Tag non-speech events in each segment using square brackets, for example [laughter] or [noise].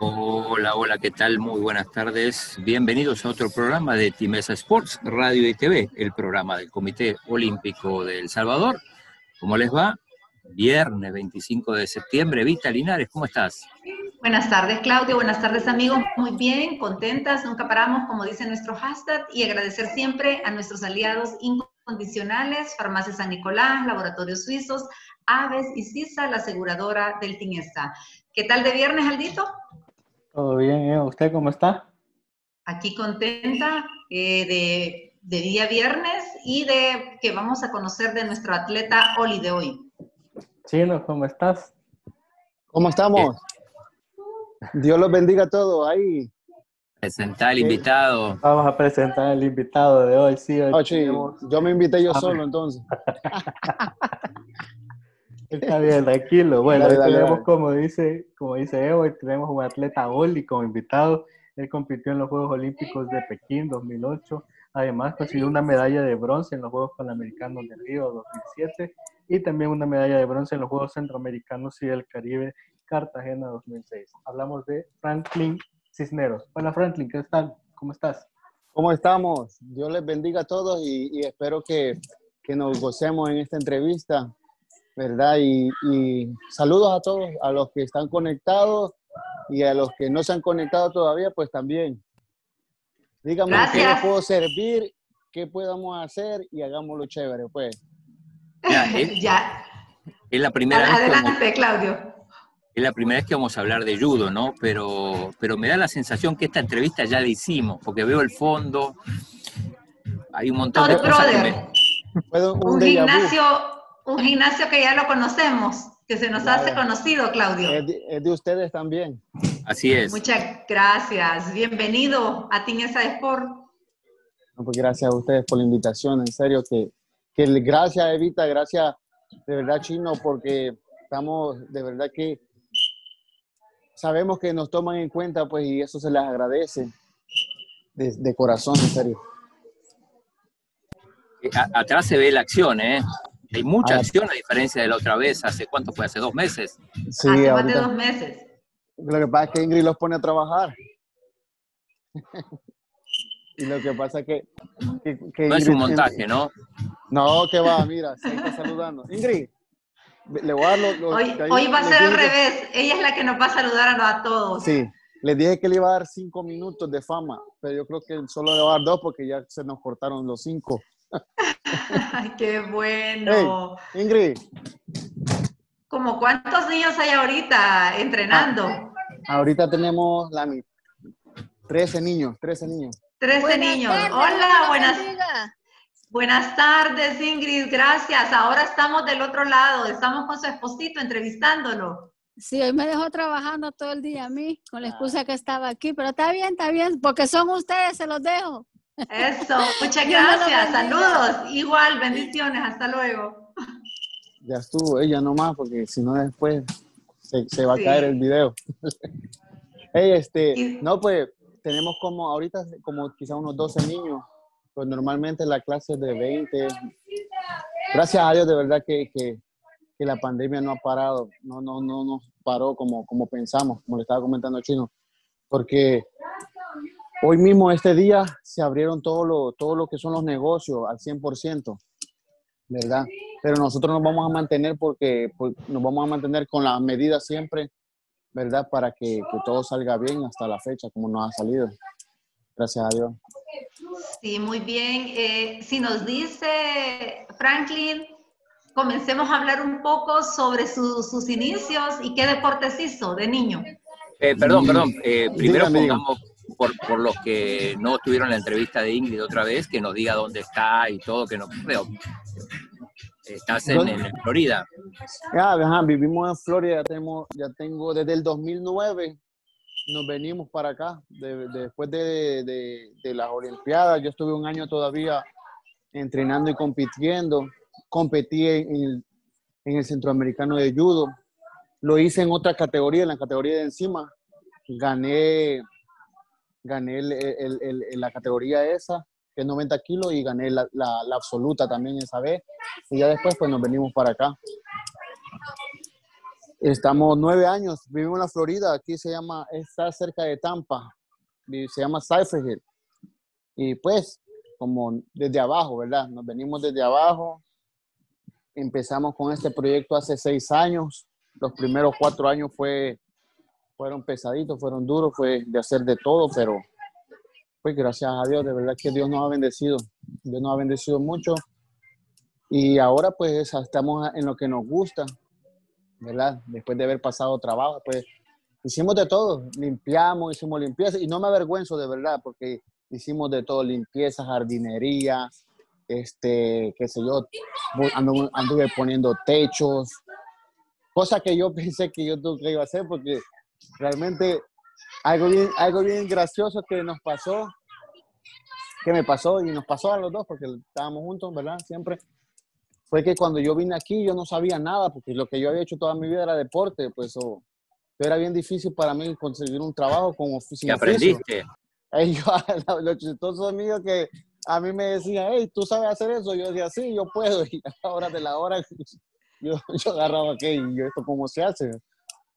Hola, hola, ¿qué tal? Muy buenas tardes. Bienvenidos a otro programa de Timesa Sports, Radio y TV, el programa del Comité Olímpico de El Salvador. ¿Cómo les va? Viernes 25 de septiembre. Vita Linares, ¿cómo estás? Buenas tardes, Claudio. Buenas tardes, amigos. Muy bien, contentas, nunca paramos, como dice nuestro hashtag, y agradecer siempre a nuestros aliados incondicionales, Farmacia San Nicolás, Laboratorios Suizos, Aves y CISA, la aseguradora del Tinesta. ¿Qué tal de viernes, Aldito? Todo bien, ¿eh? ¿usted cómo está? Aquí contenta eh, de, de, día viernes y de que vamos a conocer de nuestro atleta Oli de hoy. Chino, ¿cómo estás? ¿Cómo estamos? Dios los bendiga a todos ahí. Presentar al invitado. Vamos a presentar al invitado de hoy, sí. Hoy oh, sí. Yo me invité yo solo entonces. [laughs] Está bien, tranquilo. Bueno, dale, hoy tenemos, como dice, como dice Evo, hoy tenemos un atleta Oli como invitado. Él compitió en los Juegos Olímpicos de Pekín 2008. Además, consiguió una medalla de bronce en los Juegos Panamericanos de Río 2007 y también una medalla de bronce en los Juegos Centroamericanos y del Caribe Cartagena 2006. Hablamos de Franklin Cisneros. Hola Franklin, ¿qué tal? ¿Cómo estás? ¿Cómo estamos? Dios les bendiga a todos y, y espero que, que, nos gocemos en esta entrevista. ¿verdad? Y, y, saludos a todos, a los que están conectados y a los que no se han conectado todavía, pues también. Díganme qué les puedo servir, qué podamos hacer y hagámoslo chévere, pues. Ya, es, ya. es la primera Adelante, vez Claudio. Es la primera vez que vamos a hablar de judo, ¿no? Pero, pero me da la sensación que esta entrevista ya la hicimos, porque veo el fondo, hay un montón Todd de cosas brother. que me... un, un gimnasio un gimnasio que ya lo conocemos, que se nos Claro. hace conocido, Claudio. Es de, es de ustedes también. Así es. Muchas gracias. Bienvenido a Tinesa Sport. No, pues gracias a ustedes por la invitación, en serio, que, que gracias Evita, gracias de verdad Chino, porque estamos, de verdad que sabemos que nos toman en cuenta, pues, y eso se les agradece de, de corazón, en serio. A- atrás se ve la acción, ¿eh? Hay mucha Ah. acción a diferencia de la otra vez, ¿hace cuánto fue? ¿Hace dos meses? Sí, Hace más de dos meses. Lo que pasa es que Ingrid los pone a trabajar. [laughs] y lo que pasa es que... que, que No es un montaje, ¿no? No, que va, mira, se está saludando. Ingrid, le voy a dar los... los- Hoy, que ahí hoy va a ser al que- revés. Ella es la que nos va a saludar a, todos. Sí, les dije que le iba a dar cinco minutos de fama, pero yo creo que solo le va a dar dos porque ya se nos cortaron los cinco. [laughs] Ay, qué bueno. Ingrid, ¿Como cuántos niños hay ahorita entrenando? ahorita tenemos la mi- 13 niños, 13 niños. 13 Buenas niños. tardes, Hola, buenas, bendiga. Buenas tardes, Ingrid. Gracias. Ahora estamos del otro lado. Estamos con su esposito entrevistándolo. Sí, hoy me dejó trabajando todo el día a mí, con la excusa que estaba aquí, pero está bien, está bien, porque son ustedes, se los dejo. Eso, [laughs] muchas gracias. Saludos. Igual, bendiciones. Hasta luego. Ya estuvo ella nomás, porque si no después se, se va a Sí. caer el video. [laughs] hey, este, no, pues tenemos como ahorita como quizá unos 12 niños, pues normalmente la clase de 20. Gracias a Dios, de verdad que, que, que la pandemia no ha parado, no, no, no nos paró como, como pensamos, como le estaba comentando Chino, porque hoy mismo, este día, se abrieron todo lo, todo lo que son los negocios al 100%, ¿verdad? Pero nosotros nos vamos a mantener porque pues, nos vamos a mantener con las medidas siempre, ¿verdad? Para que, que todo salga bien hasta la fecha, como nos ha salido. Gracias a Dios. Sí, muy bien. Eh, si nos dice Franklin, comencemos a hablar un poco sobre su- sus inicios y qué deportes hizo de niño. Eh, perdón, perdón. eh, primero Dígame, dígame. pongamos, por, por los que no tuvieron la entrevista de Ingrid otra vez, que nos diga dónde está y todo, que no creo. Estás en, Florida. Ya, ajá, vivimos en Florida, ya, tenemos, ya tengo desde el 2009, nos venimos para acá, de- de- después de, de- las Olimpiadas, yo estuve un año todavía entrenando y compitiendo, competí en el, en el Centroamericano de Judo, lo hice en otra categoría, en la categoría de encima, gané, gané la categoría esa, que es 90 kilos, y gané la, la, absoluta también esa vez. Y ya después, pues nos venimos para acá. Estamos nueve años, vivimos en la Florida, aquí se llama, está cerca de Tampa, se llama Cypher Hill. Y pues, como desde abajo, ¿verdad? Nos venimos desde abajo. Empezamos con este proyecto hace seis años. Los primeros cuatro años fue, fueron pesaditos, fueron duros, fue de hacer de todo, pero pues gracias a Dios, de verdad que Dios nos ha bendecido. Dios nos ha bendecido mucho. Y ahora pues estamos en lo que nos gusta, ¿verdad? Después de haber pasado trabajo, pues hicimos de todo, limpiamos, hicimos limpieza y no me avergüenzo de verdad porque hicimos de todo, limpieza, jardinería, este, qué sé yo, anduve, poniendo techos, cosa que yo [laughs] pensé que yo nunca iba a hacer porque realmente algo bien, algo bien gracioso que nos pasó, que me pasó y nos pasó a los dos porque estábamos juntos, ¿verdad? Siempre fue que cuando yo vine aquí yo no sabía nada, porque lo que yo había hecho toda mi vida era deporte, pues era bien difícil para mí conseguir un trabajo con oficina. ¿Qué aprendiste? [laughs] Ellos, [laughs] los chistosos amigos que a mí me decían, hey, ¿tú sabes hacer eso? Yo decía, sí, yo puedo. [laughs] Y a la hora de la hora, yo, yo agarraba, ¿qué? ¿Y yo esto cómo se hace?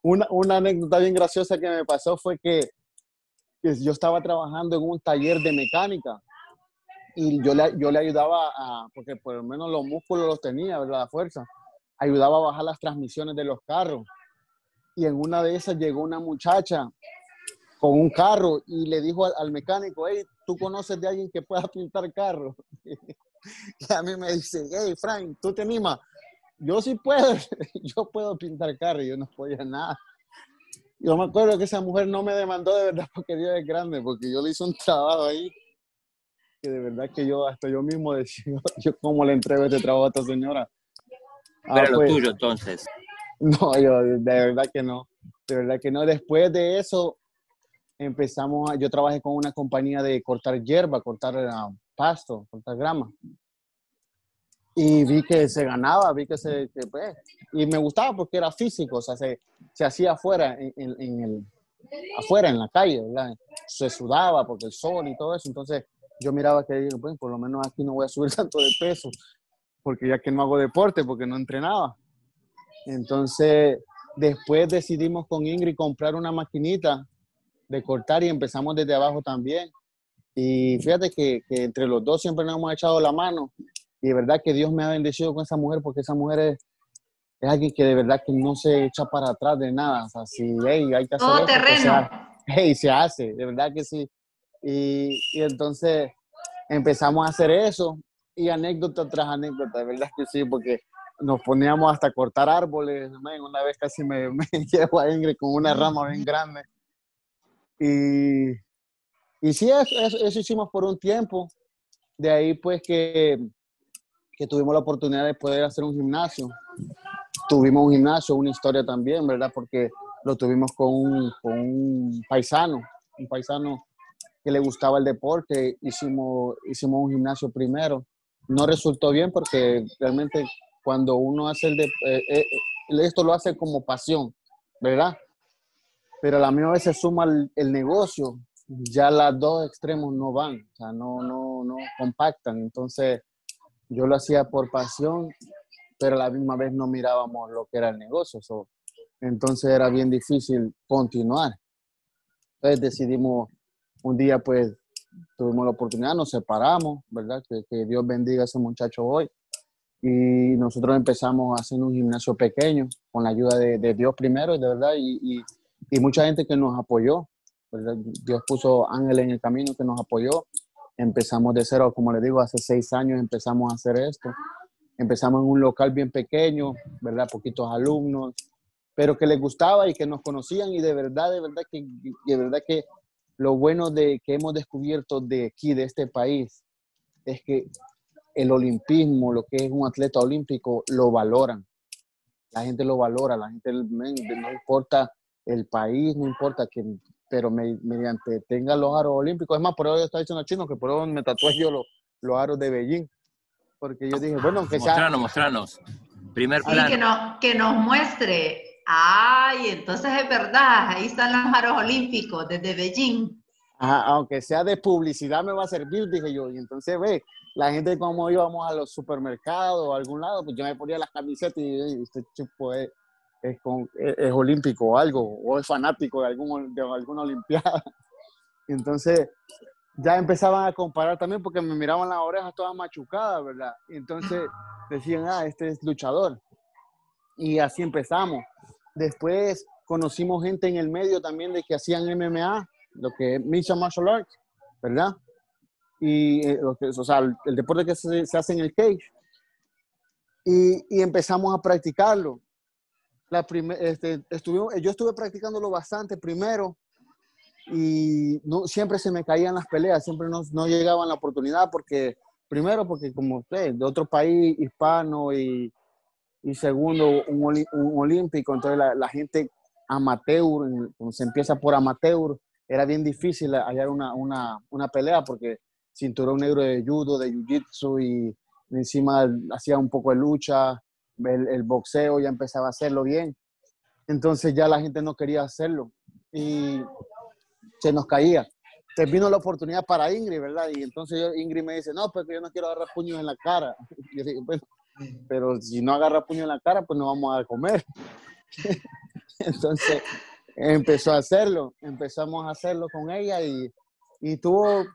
Una, una anécdota bien graciosa que me pasó fue que, que yo estaba trabajando en un taller de mecánica y yo le, yo le ayudaba a, porque por lo menos los músculos los tenía, ¿verdad? La fuerza. Ayudaba a bajar las transmisiones de los carros. Y en una de esas llegó una muchacha con un carro y le dijo al, mecánico, hey, ¿tú conoces de alguien que pueda [laughs] pintar carro? [laughs] y a mí me dice, hey, Frank, ¿tú te animas? Yo sí puedo, [laughs] yo puedo pintar carro y yo no podía nada. Yo me acuerdo que esa mujer no me demandó de verdad porque Dios es grande, porque yo le hice un trabajo ahí que de verdad que yo, hasta yo mismo [laughs] decía, yo cómo le entrego este trabajo a esta señora. Ah, lo pues, tuyo entonces. No, yo de verdad que no, de verdad que no. Después de eso empezamos, yo trabajé con una compañía de cortar hierba, cortar uh, pasto, cortar grama. Y vi que se ganaba, vi que se, pues, y me gustaba porque era físico, o sea, se, se hacía afuera, en, en, el, afuera, en la calle, ¿verdad? Se sudaba porque el sol y todo eso, entonces yo miraba que pues, por lo menos aquí no voy a subir [laughs] tanto de peso, porque ya que no hago deporte, porque no entrenaba. Entonces, después decidimos con Ingrid comprar una maquinita de cortar y empezamos desde abajo también. Y fíjate que, que, entre los dos siempre nos hemos echado la mano. Y de verdad que Dios me ha bendecido con esa mujer, porque esa mujer es, es alguien que de verdad que no se echa para atrás de nada. O sea, si hey, hay que hacer Todo terreno. hey, se hace, de verdad que sí. Y, y, entonces empezamos a hacer eso y anécdota tras anécdota, de verdad que sí, porque nos poníamos hasta a cortar árboles. Una vez casi me, [laughs] me llevo a Ingrid con una rama bien grande. Y, y sí, eso, eso, hicimos por un tiempo. De ahí pues que, que tuvimos la oportunidad de poder hacer un gimnasio. Tuvimos un gimnasio, una historia también, ¿verdad? Porque lo tuvimos con un, con un paisano, un paisano que le gustaba el deporte, hicimos, hicimos un gimnasio primero. No resultó bien porque realmente cuando uno hace el de, eh, eh, esto lo hace como pasión, ¿verdad? Pero a la misma vez se suma el, negocio, ya los dos extremos no van, o sea, no, no, no compactan. Entonces, yo lo hacía por pasión, pero a la misma vez no mirábamos lo que era el negocio. entonces era bien difícil continuar. Entonces decidimos un día pues tuvimos la oportunidad, nos separamos, ¿verdad? Que, Dios bendiga a ese muchacho hoy. Y nosotros empezamos a hacer un gimnasio pequeño con la ayuda de, Dios primero, de verdad, y, y, mucha gente que nos apoyó. ¿verdad? Dios puso ángeles en el camino que nos apoyó. Empezamos de cero, como le digo, hace seis años empezamos a hacer esto. Empezamos en un local bien pequeño, ¿verdad? Poquitos alumnos, pero que les gustaba y que nos conocían y de verdad, de verdad que, de verdad que lo bueno de que hemos descubierto de aquí, de este país, es que el olimpismo, lo que es un atleta olímpico, lo valoran. La gente lo valora, la gente no importa el país, no importa que, pero mediante tenga los aros olímpicos. Es más, por eso está diciendo chino que por eso me tatué yo los, los aros de Beijing. Porque yo dije, bueno, que sea. Mostranos, mostranos. Primer plano. que, que nos muestre Ay, entonces es verdad, ahí están los aros olímpicos desde Beijing. aunque sea de publicidad me va a servir, dije yo. Y entonces, ve, la gente como íbamos a los supermercados o a algún lado, pues yo me ponía las camisetas y este tipo es, es, olímpico o algo, o es fanático de, algún, de alguna olimpiada. [laughs] Entonces, ya empezaban a comparar también porque me miraban las orejas todas machucadas, ¿verdad? Y entonces decían, ah, este es luchador. Y así empezamos. Después conocimos gente en el medio también de que hacían MMA, lo que es Mixed Martial Arts, ¿verdad? Y eh, o sea, el, deporte que se, hace en el cage. Y, y empezamos a practicarlo. La este, estuvimos, yo estuve practicándolo bastante primero y no, siempre se me caían las peleas, siempre no, no llegaban la oportunidad porque, primero porque como usted, de otro país hispano y, y segundo, un, un, olímpico, entonces la, la gente amateur, se empieza por amateur, era bien difícil hallar una, una, una pelea porque cinturón negro de judo, de jiu-jitsu y encima hacía un poco de lucha, el, el, boxeo ya empezaba a hacerlo bien. Entonces ya la gente no quería hacerlo. Y se nos caía. Te vino la oportunidad para Ingrid, ¿verdad? Y entonces Ingrid me dice, no, pues yo no quiero agarrar puños en la cara. [laughs] Yo digo, bueno, pero si no agarra puño en la cara, pues no vamos a comer. [laughs] entonces empezó a hacerlo, empezamos a hacerlo con ella y, y tuvo,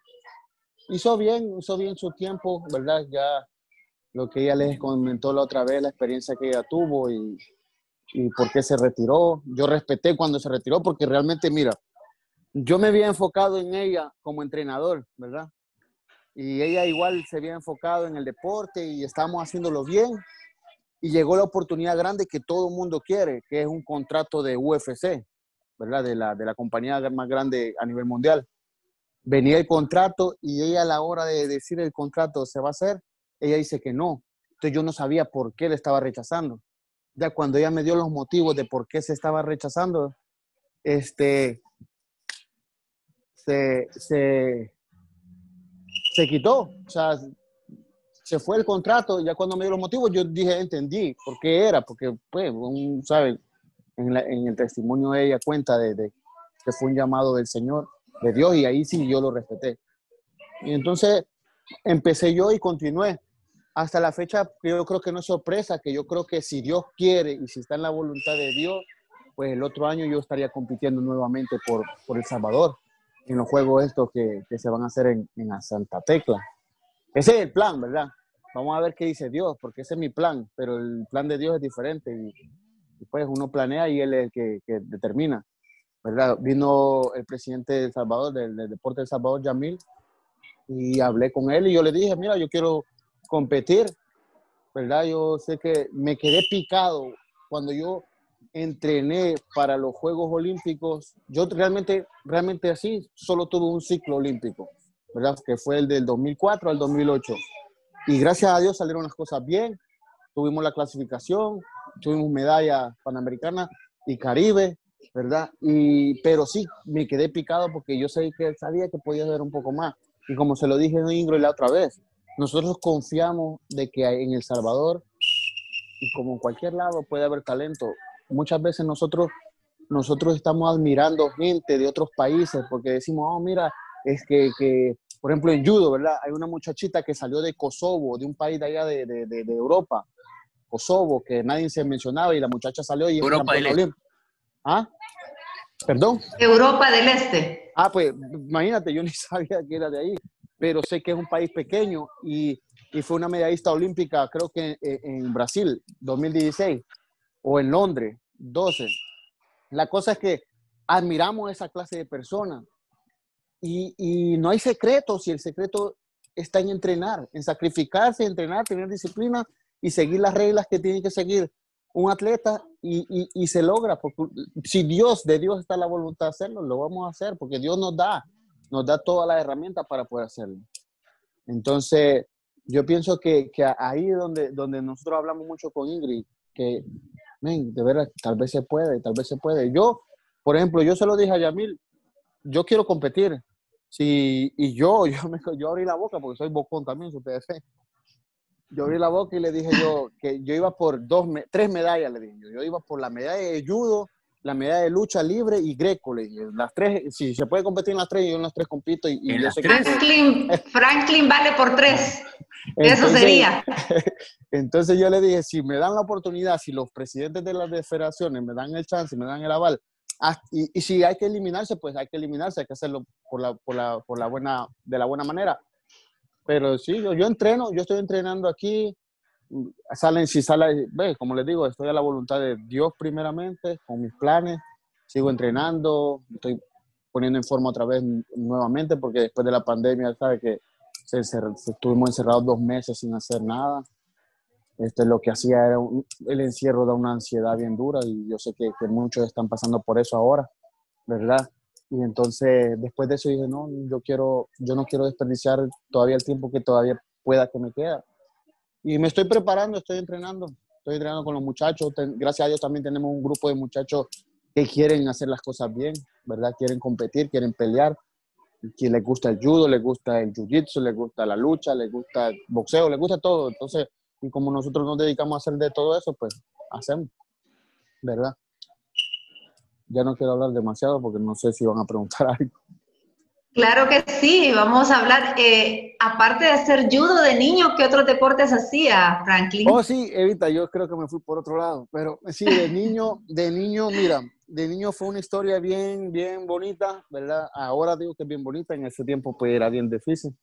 hizo bien, hizo bien su tiempo, ¿verdad? Ya lo que ella les comentó la otra vez, la experiencia que ella tuvo y, y por qué se retiró. Yo respeté cuando se retiró porque realmente, mira, yo me había enfocado en ella como entrenador, ¿verdad? Y ella igual se había enfocado en el deporte y estábamos haciéndolo bien. Y llegó la oportunidad grande que todo el mundo quiere, que es un contrato de UFC, ¿verdad? De la, de la compañía más grande a nivel mundial. Venía el contrato y ella a la hora de decir el contrato se va a hacer, ella dice que no. Entonces yo no sabía por qué le estaba rechazando. Ya cuando ella me dio los motivos de por qué se estaba rechazando, este, se, se, quitó. O sea, se fue el contrato. Ya cuando me dio los motivos, yo dije, entendí por qué era, porque, pues, un, ¿sabe? En, en, el testimonio ella cuenta de, de, que fue un llamado del Señor, de Dios, y ahí sí yo lo respeté. Y entonces empecé yo y continué. Hasta la fecha, yo creo que no es sorpresa, que yo creo que si Dios quiere y si está en la voluntad de Dios, pues el otro año yo estaría compitiendo nuevamente por, por El Salvador en los juegos estos que, que se van a hacer en, en, Santa Tecla. Ese es el plan, ¿verdad? Vamos a ver qué dice Dios, porque ese es mi plan, pero el plan de Dios es diferente y, pues uno planea y él es el que, que, determina, ¿verdad? Vino el presidente de Salvador, del, del Deporte de Salvador, Yamil, y hablé con él y yo le dije, mira, yo quiero competir, ¿verdad? Yo sé que me quedé picado cuando yo entrené para los Juegos Olímpicos, yo realmente, realmente así, solo tuve un ciclo olímpico, ¿verdad? Que fue el del 2004 al 2008. Y gracias a Dios salieron las cosas bien, tuvimos la clasificación, tuvimos medalla panamericana y Caribe, ¿verdad? Y, pero sí, me quedé picado porque yo sé que sabía que podía haber un poco más. Y como se lo dije en Ingrid la otra vez, nosotros confiamos de que en El Salvador y como en cualquier lado puede haber talento muchas veces nosotros, nosotros estamos admirando gente de otros países porque decimos, oh, mira, es que, que, por ejemplo, en judo, ¿verdad? Hay una muchachita que salió de Kosovo, de un país de allá de, de, de, Europa, Kosovo, que nadie se mencionaba y la muchacha salió y Europa del Este. ¿Ah? ¿Perdón? Europa del Este. Ah, pues imagínate, yo ni [laughs] sabía que era de ahí, pero sé que es un país pequeño y, y fue una medallista olímpica, creo que en, en Brasil, 2016 o en Londres, 12. La cosa es que admiramos esa clase de personas y, y no hay secreto si el secreto está en entrenar, en sacrificarse, entrenar, tener disciplina y seguir las reglas que tiene que seguir un atleta y, y, y, se logra. Porque si Dios, de Dios está la voluntad de hacerlo, lo vamos a hacer porque Dios nos da, nos da todas las herramientas para poder hacerlo. Entonces, yo pienso que, que ahí donde, donde nosotros hablamos mucho con Ingrid, que de verdad, tal vez se puede, tal vez se puede. Yo, por ejemplo, yo se lo dije a Yamil, yo quiero competir. Sí, y yo, [laughs] yo, me, yo abrí la boca porque soy bocón también, su PF. yo abrí la boca y le dije yo que yo iba por dos, tres medallas, le dije yo. Yo iba por la medalla de judo, la medalla de lucha libre y greco, le dije. Las tres, si se puede competir en las tres, yo en las tres compito. Y, yo sé Franklin, Franklin vale por tres. [laughs] Eso sería. [laughs] Entonces yo le dije, si me dan la oportunidad, si los presidentes de las federaciones me dan el chance, me dan el aval, ah, y, si hay que eliminarse, pues hay que eliminarse, hay que hacerlo por la, por la, por la buena, de la buena manera. Pero sí, yo, yo entreno, yo estoy entrenando aquí, salen, si sale, ve, como les digo, estoy a la voluntad de Dios primeramente, con mis planes, sigo entrenando, estoy poniendo en forma otra vez nuevamente, porque después de la pandemia, sabe que se, estuvimos encerrados dos meses sin hacer nada. Este, lo que hacía era el encierro da una ansiedad bien dura y yo sé que, que muchos están pasando por eso ahora, ¿verdad? Y entonces, después de eso dije, no, yo, quiero, yo no quiero desperdiciar todavía el tiempo que todavía pueda que me queda. Y me estoy preparando, estoy entrenando, estoy entrenando con los muchachos. Gracias a Dios también tenemos un grupo de muchachos que quieren hacer las cosas bien, ¿verdad? Quieren competir, quieren pelear. Que les gusta el judo, les gusta el jiu-jitsu, les gusta la lucha, les gusta el boxeo, les gusta todo. Entonces, y como nosotros nos dedicamos a hacer de todo eso, pues hacemos, ¿verdad? ya no quiero hablar demasiado porque no sé si van a preguntar [laughs] algo. Claro que sí, vamos a hablar, eh, aparte de hacer judo de niño, ¿qué otros deportes hacía, Franklin? Oh, sí, Evita, yo creo que me fui por otro lado, pero sí, de niño, de niño, mira, de niño fue una historia bien, bien bonita, ¿verdad? Ahora digo que es bien bonita, en ese tiempo pues era bien difícil.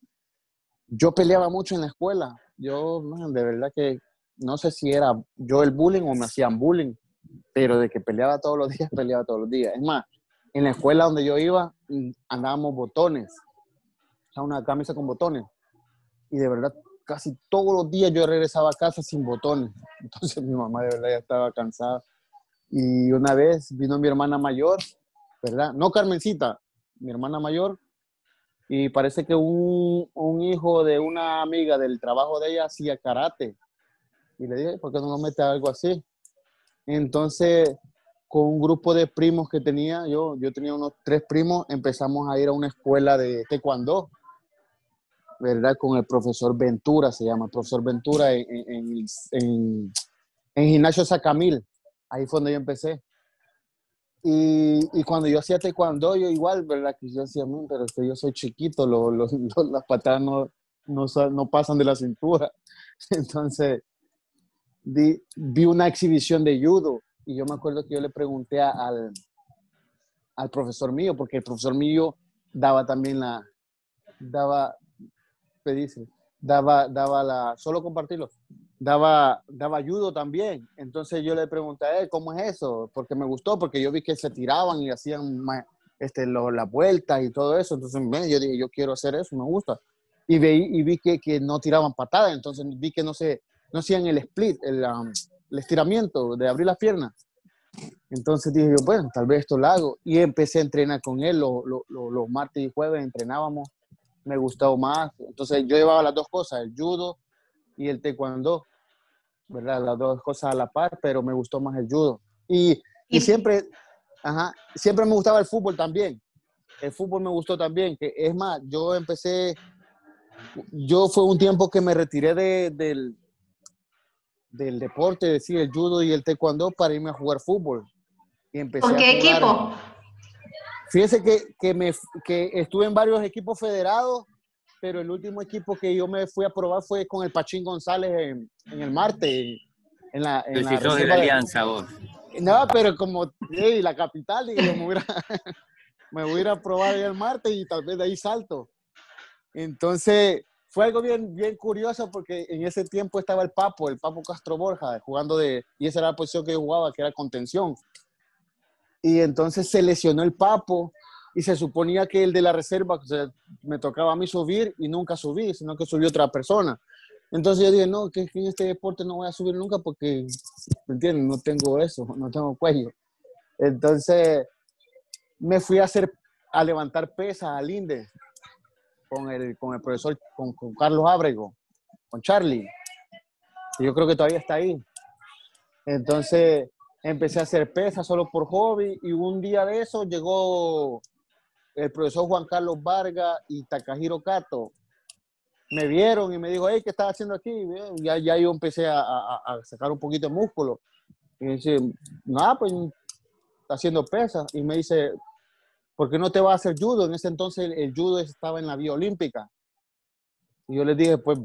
Yo peleaba mucho en la escuela, yo, de verdad que no sé si era yo el bullying o me hacían bullying, pero de que peleaba todos los días, [laughs] peleaba todos los días. Es más, en la escuela donde yo iba, mm, andábamos botones, o sea, una camisa con botones. Y de verdad, casi todos los días yo regresaba a casa sin botones. [laughs] Entonces mi mamá de verdad ya estaba cansada. Y una vez vino mi hermana mayor, ¿verdad? No Carmencita, mi hermana mayor. Y parece que un, un hijo de una amiga del trabajo de ella hacía karate. Y le dije, ¿por qué no nos mete algo así? Entonces, con un grupo de primos que tenía, yo, yo tenía unos tres primos, empezamos a ir a una escuela de taekwondo, ¿verdad? Con el profesor Ventura, se llama, el profesor Ventura en, en, en, en Gimnasio Sacamil. Ahí fue donde yo empecé. Y, y, cuando yo hacía taekwondo, yo igual, ¿verdad? Que yo decía, pero es que yo soy chiquito, las patadas no, no, no, pasan de la cintura. [laughs] Entonces, vi, una exhibición de judo y yo me acuerdo que yo le pregunté al, al profesor mío, porque el profesor mío daba también la, daba, ¿qué dice? Daba, daba la, solo compartirlo, daba, daba judo también. Entonces yo le pregunté a él, ¿cómo es eso? Porque me gustó, porque yo vi que se tiraban y hacían este, las vueltas y todo eso. Entonces yo dije, yo quiero hacer eso, me gusta. Y vi, y vi que, que no tiraban patadas, entonces vi que no se, no hacían el split, um, el, estiramiento de abrir las piernas. Entonces dije yo, bueno, tal vez esto lo hago. Y empecé a entrenar con él, los martes y jueves entrenábamos, me gustó más. Entonces yo llevaba las dos cosas, el judo y el taekwondo, ¿verdad? Las dos cosas a la par, pero me gustó más el judo. Y, y siempre, ajá, siempre me gustaba el fútbol también. El fútbol me gustó también, que es más, yo empecé, yo fue un tiempo que me retiré de, del, del deporte, es decir, el judo y el taekwondo para irme a jugar fútbol. Y empecé ¿Con qué equipo? Fíjese que, que, me, que estuve en varios equipos federados, pero el último equipo que yo me fui a probar fue con el Pachín González en, en el Marte, en la, en la, de la Alianza, vos. No, pero como la capital, y me, voy a, [laughs] me voy a ir a probar el Marte y tal vez de ahí salto. Entonces, fue algo bien, bien curioso porque en ese tiempo estaba el Papo, el Papo Castro Borja, jugando de, y esa era la posición que jugaba, que era contención. Y entonces se lesionó el Papo y se suponía que el de la reserva, o sea, me tocaba a mí subir y nunca subí, sino que subió otra persona. Entonces yo dije, no, que en este deporte no voy a subir nunca porque, ¿me entienden? No tengo eso, no tengo cuello. Entonces me fui a hacer, a levantar pesas al INDE con el, con el profesor, con, con Carlos Ábrego, con Charlie. Y yo creo que todavía está ahí. Entonces empecé a hacer pesas solo por hobby y un día de eso llegó el profesor Juan Carlos Vargas y Takahiro Kato. me vieron y me dijo, hey, ¿qué estás haciendo aquí? Ya, ya yo empecé a, a, sacar un poquito de músculo. Y dice, nada, pues haciendo pesas. Y me dice, ¿por qué no te vas a hacer judo? En ese entonces el, judo estaba en la vía olímpica. Y yo le dije, pues,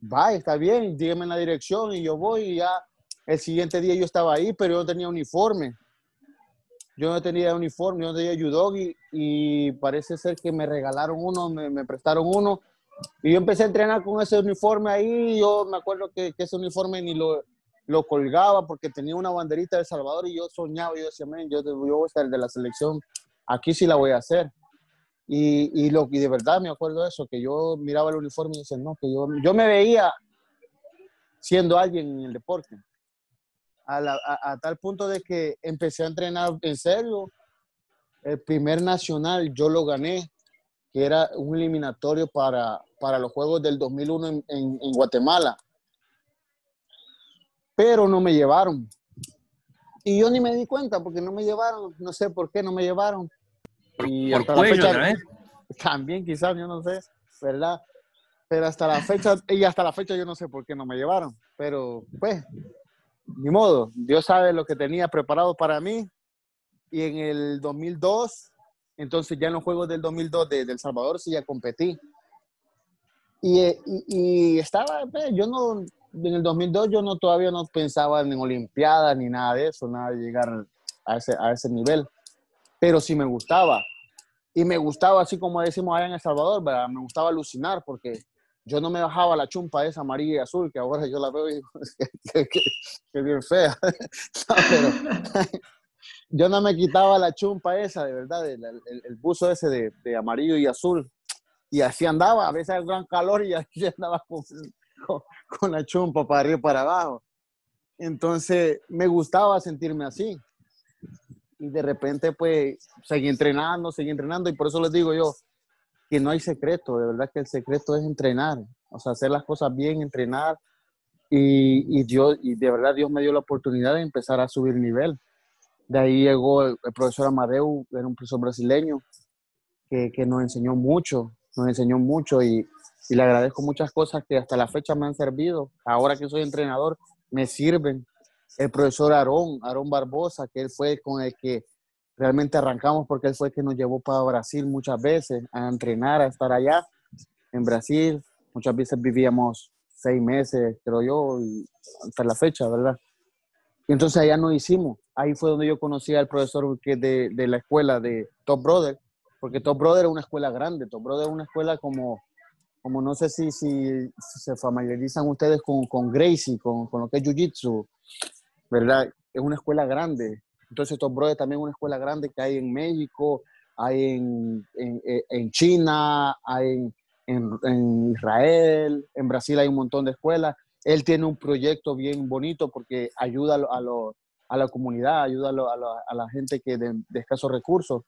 va, está bien, dígame en la dirección y yo voy y ya el siguiente día yo estaba ahí, pero yo no tenía uniforme. Yo no tenía uniforme, yo no tenía judo y, parece ser que me regalaron uno, me, prestaron uno. Y yo empecé a entrenar con ese uniforme ahí. Yo me acuerdo que, ese uniforme ni lo, lo colgaba porque tenía una banderita de Salvador y yo soñaba, yo decía, yo, yo voy a estar de la selección, aquí sí la voy a hacer. Y, y, lo, y de verdad me acuerdo de eso, que yo miraba el uniforme y decía, no, que yo, yo me veía siendo alguien en el deporte a, tal punto de que empecé a entrenar en serio. El primer nacional yo lo gané, que era un eliminatorio para, para los Juegos del 2001 en, en, Guatemala. Pero no me llevaron. Y yo ni me di cuenta porque no me llevaron, no sé por qué no me llevaron. Y por cuello, [laughs] También quizás, yo no sé, ¿verdad? Pero hasta la fecha, y hasta la fecha yo no sé por qué no me llevaron. Pero pues, ni modo, Dios sabe lo que tenía preparado para mí. Y en el 2002, entonces ya en los Juegos del 2002 de, El Salvador sí ya competí. Y, y, estaba, yo no, en el 2002 yo no todavía no pensaba en Olimpiadas ni nada de eso, nada de llegar a ese, a ese nivel. Pero sí me gustaba. Y me gustaba, así como decimos allá en El Salvador, me gustaba alucinar porque yo no me bajaba la chumpa esa amarilla y azul, que ahora yo la veo y digo, [laughs] que, bien fea. [laughs] [laughs] yo no me quitaba la chumpa esa, de verdad, el, el, buzo ese de, de, amarillo y azul. Y así andaba, a veces el gran calor y así andaba con, con, la chumpa para arriba y para abajo. Entonces, me gustaba sentirme así. Y de repente, pues, seguí entrenando, seguí entrenando. Y por eso les digo yo, que no hay secreto, de verdad que el secreto es entrenar, o sea, hacer las cosas bien, entrenar. Y, y, Dios, y de verdad Dios me dio la oportunidad de empezar a subir nivel. De ahí llegó el, profesor Amadeu, era un profesor brasileño que, que, nos enseñó mucho, nos enseñó mucho y, y le agradezco muchas cosas que hasta la fecha me han servido. Ahora que soy entrenador, me sirven. El profesor Aarón, Aarón Barbosa, que él fue con el que realmente arrancamos porque él fue el que nos llevó para Brasil muchas veces a entrenar, a estar allá en Brasil. Muchas veces vivíamos seis meses, creo yo, hasta la fecha, ¿verdad? Y entonces allá nos hicimos. Ahí fue donde yo conocí al profesor que de, de la escuela de Top Brother, porque Top Brother es una escuela grande. Top Brother es una escuela como, como no sé si, si, se familiarizan ustedes con, con Gracie, con, con lo que es Jiu-Jitsu, ¿verdad? Es una escuela grande entonces, Top Brother también es una escuela grande que hay en México, hay en, en, en China, hay en, en, Israel, en Brasil hay un montón de escuelas. Él tiene un proyecto bien bonito porque ayuda a, a, a la comunidad, ayuda a, a, la gente que de, de, escasos recursos.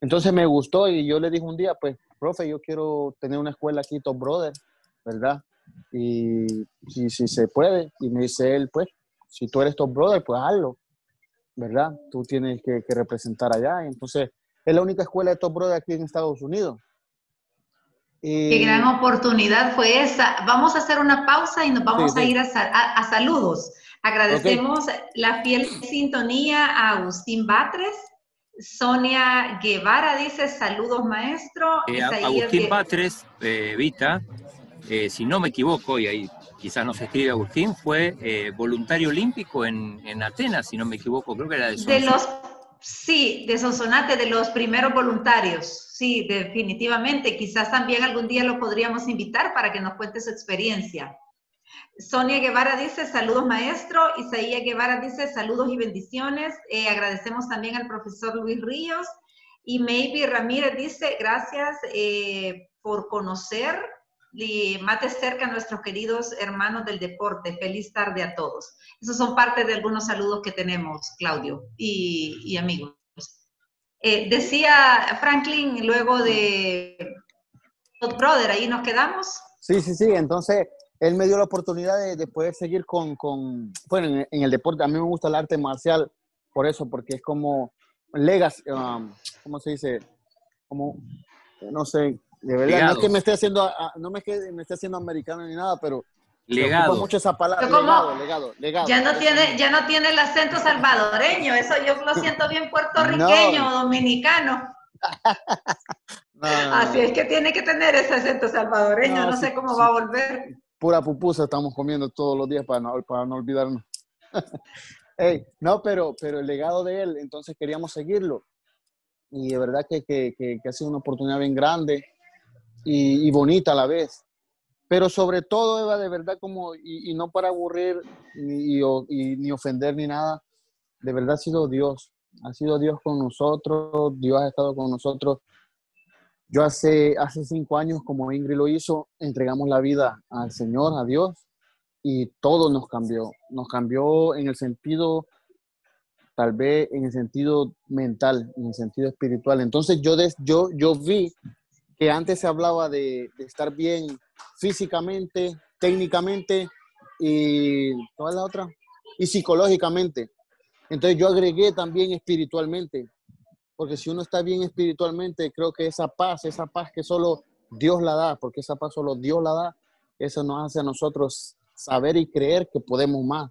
Entonces me gustó y yo le dije un día, pues, profe, yo quiero tener una escuela aquí, Top Brother, ¿verdad? Y si, si se puede. Y me dice él, pues, si tú eres Top Brother, pues hazlo. ¿verdad? Tú tienes que, representar allá. Entonces, es la única escuela de Top Brother aquí en Estados Unidos. Qué gran oportunidad fue esa. Vamos a hacer una pausa y nos vamos a ir a, saludos. Agradecemos la fiel sintonía a Agustín Batres. Sonia Guevara dice saludos maestro. Eh, Agustín Batres, eh, Vita, eh, si no me equivoco, y ahí quizás nos escribe Agustín, fue eh, voluntario olímpico en, en, Atenas, si no me equivoco, creo que era de De los, sí, de Sonsonate, de los primeros voluntarios, sí, definitivamente. Quizás también algún día lo podríamos invitar para que nos cuente su experiencia. Sonia Guevara dice, saludos maestro. Isaías Guevara dice, saludos y bendiciones. Eh, agradecemos también al profesor Luis Ríos. Y Maybe Ramírez dice, gracias eh, por conocer y mate cerca a nuestros queridos hermanos del deporte. Feliz tarde a todos. Esos son parte de algunos saludos que tenemos, Claudio y, amigos. Eh, decía Franklin luego de Brother, ahí nos quedamos. Sí, sí, sí. Entonces, él me dio la oportunidad de, poder seguir con, con bueno, en, el deporte. A mí me gusta el arte marcial por eso, porque es como legas, um, ¿cómo se dice? Como, no sé, De verdad, no es que me esté haciendo, no me, que me esté haciendo americano ni nada, pero legado. mucho esa palabra, legado, legado, legado. Ya no tiene, ya no tiene el acento salvadoreño, eso yo lo siento bien puertorriqueño [laughs] o dominicano. [laughs] Así es que tiene que tener ese acento salvadoreño, no, sé cómo va a volver. Pura pupusa estamos comiendo todos los días para no, para no olvidarnos. [laughs] no, pero, pero el legado de él, entonces queríamos seguirlo. Y de verdad que, que, que, ha sido una oportunidad bien grande y, bonita a la vez. Pero sobre todo, Eva, de verdad, como, y, no para aburrir ni, ni ofender ni nada, de verdad ha sido Dios. Ha sido Dios con nosotros, Dios ha estado con nosotros. Yo hace, hace cinco años, como Ingrid lo hizo, entregamos la vida al Señor, a Dios, y todo nos cambió. Nos cambió en el sentido, tal vez en el sentido mental, en el sentido espiritual. Entonces yo, yo, yo vi que antes se hablaba de, estar bien físicamente, técnicamente y toda la otra, y psicológicamente. Entonces yo agregué también espiritualmente, porque si uno está bien espiritualmente, creo que esa paz, esa paz que solo Dios la da, porque esa paz solo Dios la da, eso nos hace a nosotros saber y creer que podemos más,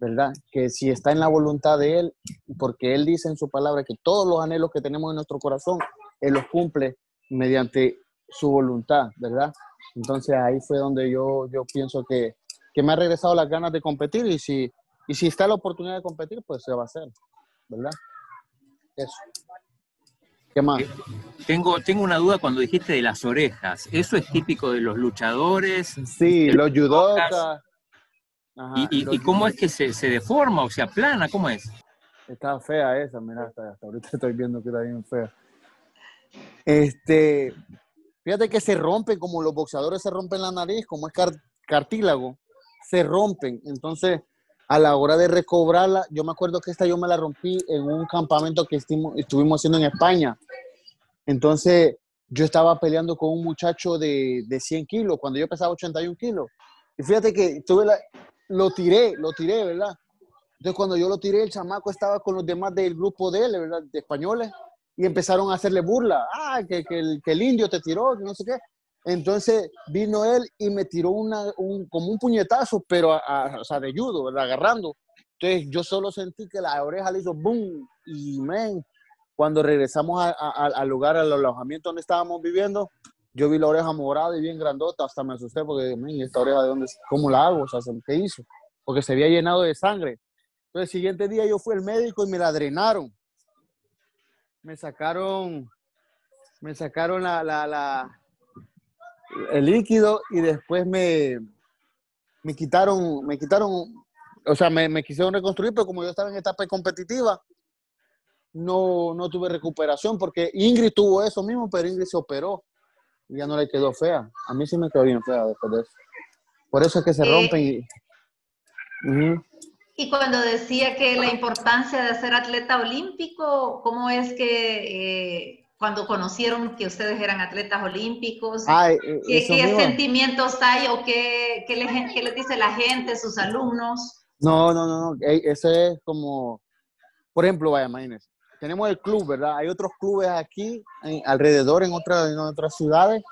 ¿verdad? Que si está en la voluntad de Él, porque Él dice en su palabra que todos los anhelos que tenemos en nuestro corazón, Él los cumple mediante su voluntad, ¿verdad? Entonces ahí fue donde yo, yo pienso que, que me ha regresado las ganas de competir y si, y si está la oportunidad de competir, pues se va a hacer, ¿verdad? Eso. ¿Qué más? Eh, tengo, tengo una duda cuando dijiste de las orejas. ¿Eso es típico de los luchadores? Sí, los judokas. ¿Y, y, cómo es que se, se, deforma o se aplana? ¿Cómo es? Está fea esa, mira, hasta, ahorita [laughs] estoy viendo que está bien fea. Este, fíjate que se rompen, como los boxeadores se rompen la nariz, como es cartílago, se rompen. Entonces, a la hora de recobrarla, yo me acuerdo que esta yo me la rompí en un campamento que estuvimos haciendo en España. Entonces, yo estaba peleando con un muchacho de, de 100 kilos, cuando yo pesaba 81 kilos. Y fíjate que tuve la, lo tiré, lo tiré, ¿verdad? Entonces, cuando yo lo tiré, el chamaco estaba con los demás del grupo de él, ¿verdad? De españoles, y empezaron a hacerle burla. Ah, que, que, el, indio te tiró, que no sé qué. Entonces vino él y me tiró una, un, como un puñetazo, pero a, o sea, de judo, agarrando. Entonces yo solo sentí que la oreja le hizo boom y men. Cuando regresamos al lugar, al alojamiento donde estábamos viviendo, yo vi la oreja morada y bien grandota, hasta me asusté porque, men, esta oreja de dónde, ¿cómo la hago? O sea, ¿qué hizo? Porque se había llenado de sangre. Entonces el siguiente día yo fui al médico y me la drenaron. Me sacaron, me sacaron la, la, la el líquido y después me, me quitaron, me quitaron, o sea, me, me, quisieron reconstruir, pero como yo estaba en etapa competitiva, no, no tuve recuperación porque Ingrid tuvo eso mismo, pero Ingrid se operó y ya no le quedó fea. A mí sí me quedó bien fea después de eso. Por eso es que se eh, rompen y... Y cuando decía que la importancia de ser atleta olímpico, ¿cómo es que eh, cuando conocieron que ustedes eran atletas olímpicos? Eh, ¿Qué, sentimientos hay o qué, qué, les, qué, les, dice la gente, sus alumnos? No, no, no, no. Eso es como, por ejemplo, vaya, imagínense. Tenemos el club, ¿verdad? Hay otros clubes aquí, alrededor, en, otra, en otras ciudades,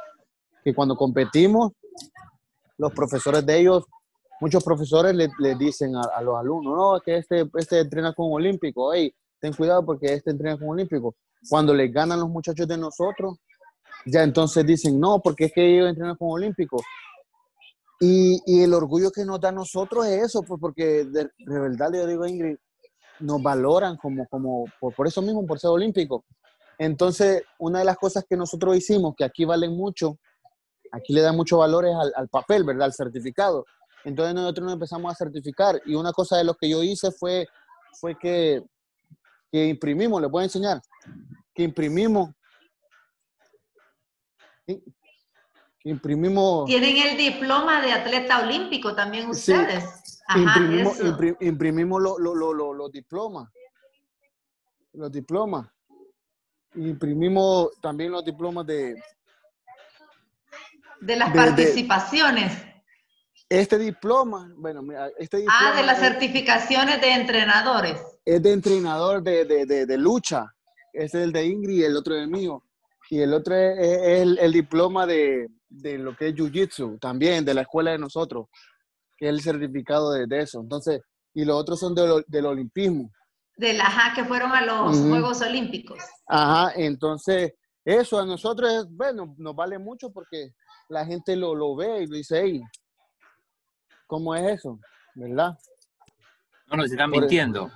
que cuando competimos, los profesores de ellos, muchos profesores le, le dicen a, los alumnos, no, que este, este entrena con olímpico, hey, ten cuidado porque este entrena con olímpico cuando les ganan los muchachos de nosotros, ya entonces dicen, no, porque es que ellos entrenan con Olímpico. Y, y, el orgullo que nos da a nosotros es eso, pues porque de, verdad le digo Ingrid, nos valoran como, como por, por, eso mismo, por ser olímpico. Entonces, una de las cosas que nosotros hicimos, que aquí valen mucho, aquí le dan mucho valor al, al papel, ¿verdad? Al certificado. Entonces nosotros nos empezamos a certificar y una cosa de lo que yo hice fue, fue que, que imprimimos, les voy a enseñar, que imprimimos. Que imprimimos. Tienen el diploma de atleta olímpico también ustedes. imprimimos, imprimimos los diplomas. Los diplomas. Imprimimos también los diplomas de. De las participaciones. este diploma, bueno, mira, este diploma. Ah, de las certificaciones de entrenadores. Es de entrenador de, de, de lucha ese es el de Ingrid y el otro es el mío. y el otro es, el, diploma de, de, lo que es Jiu-Jitsu, también de la escuela de nosotros, que es el certificado de, de eso. Entonces, y los otros son del olimpismo. Del ajá, que fueron a los Juegos Olímpicos. Ajá, entonces eso a nosotros, es, bueno, nos vale mucho porque la gente lo, lo ve y dice, hey, ¿cómo es eso? ¿Verdad? No nos están mintiendo.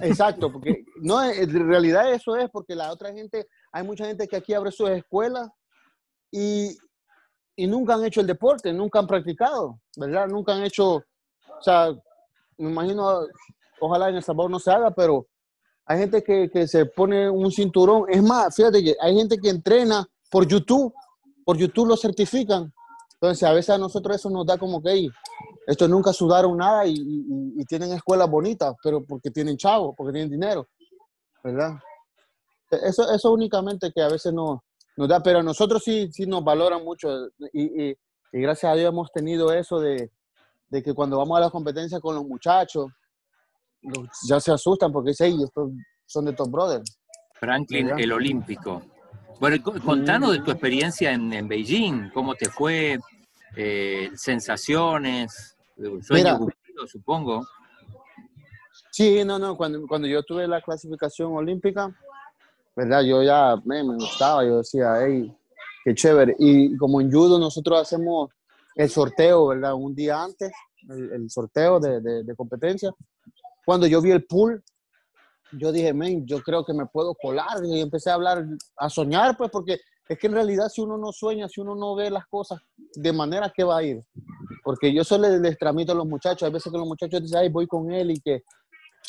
Exacto, porque no, en realidad eso es porque la otra gente, hay mucha gente que aquí abre sus escuelas y, y nunca han hecho el deporte, nunca han practicado, ¿verdad? Nunca han hecho, o sea, me imagino, ojalá en El Salvador no se haga, pero hay gente que, que, se pone un cinturón. Es más, fíjate que hay gente que entrena por YouTube, por YouTube lo certifican. Entonces, a veces a nosotros eso nos da como que, estos nunca sudaron nada y, y, tienen escuelas bonitas, pero porque tienen chavos, porque tienen dinero, ¿verdad? Eso, eso únicamente que a veces no, nos da, pero a nosotros sí, sí nos valoran mucho y, y gracias a Dios hemos tenido eso de, de que cuando vamos a la competencia con los muchachos, ya se asustan porque dicen, estos son de Top Brothers. Franklin, el olímpico. Bueno, contanos de tu experiencia en, en Beijing, cómo te fue, eh, sensaciones, sueño cumplido, supongo. Sí, no, no, cuando, cuando yo tuve la clasificación olímpica, ¿verdad? Yo ya me, me gustaba, yo decía, hey, qué chévere. Y como en judo nosotros hacemos el sorteo, ¿verdad? Un día antes, el, sorteo de, de, competencia. Cuando yo vi el pool, yo dije, men, yo creo que me puedo colar. Y empecé a hablar, a soñar, pues, porque es que en realidad si uno no sueña, si uno no ve las cosas de manera que va a ir. Porque yo solo les, tramito a los muchachos, hay veces que los muchachos dicen, ay, voy con él y que...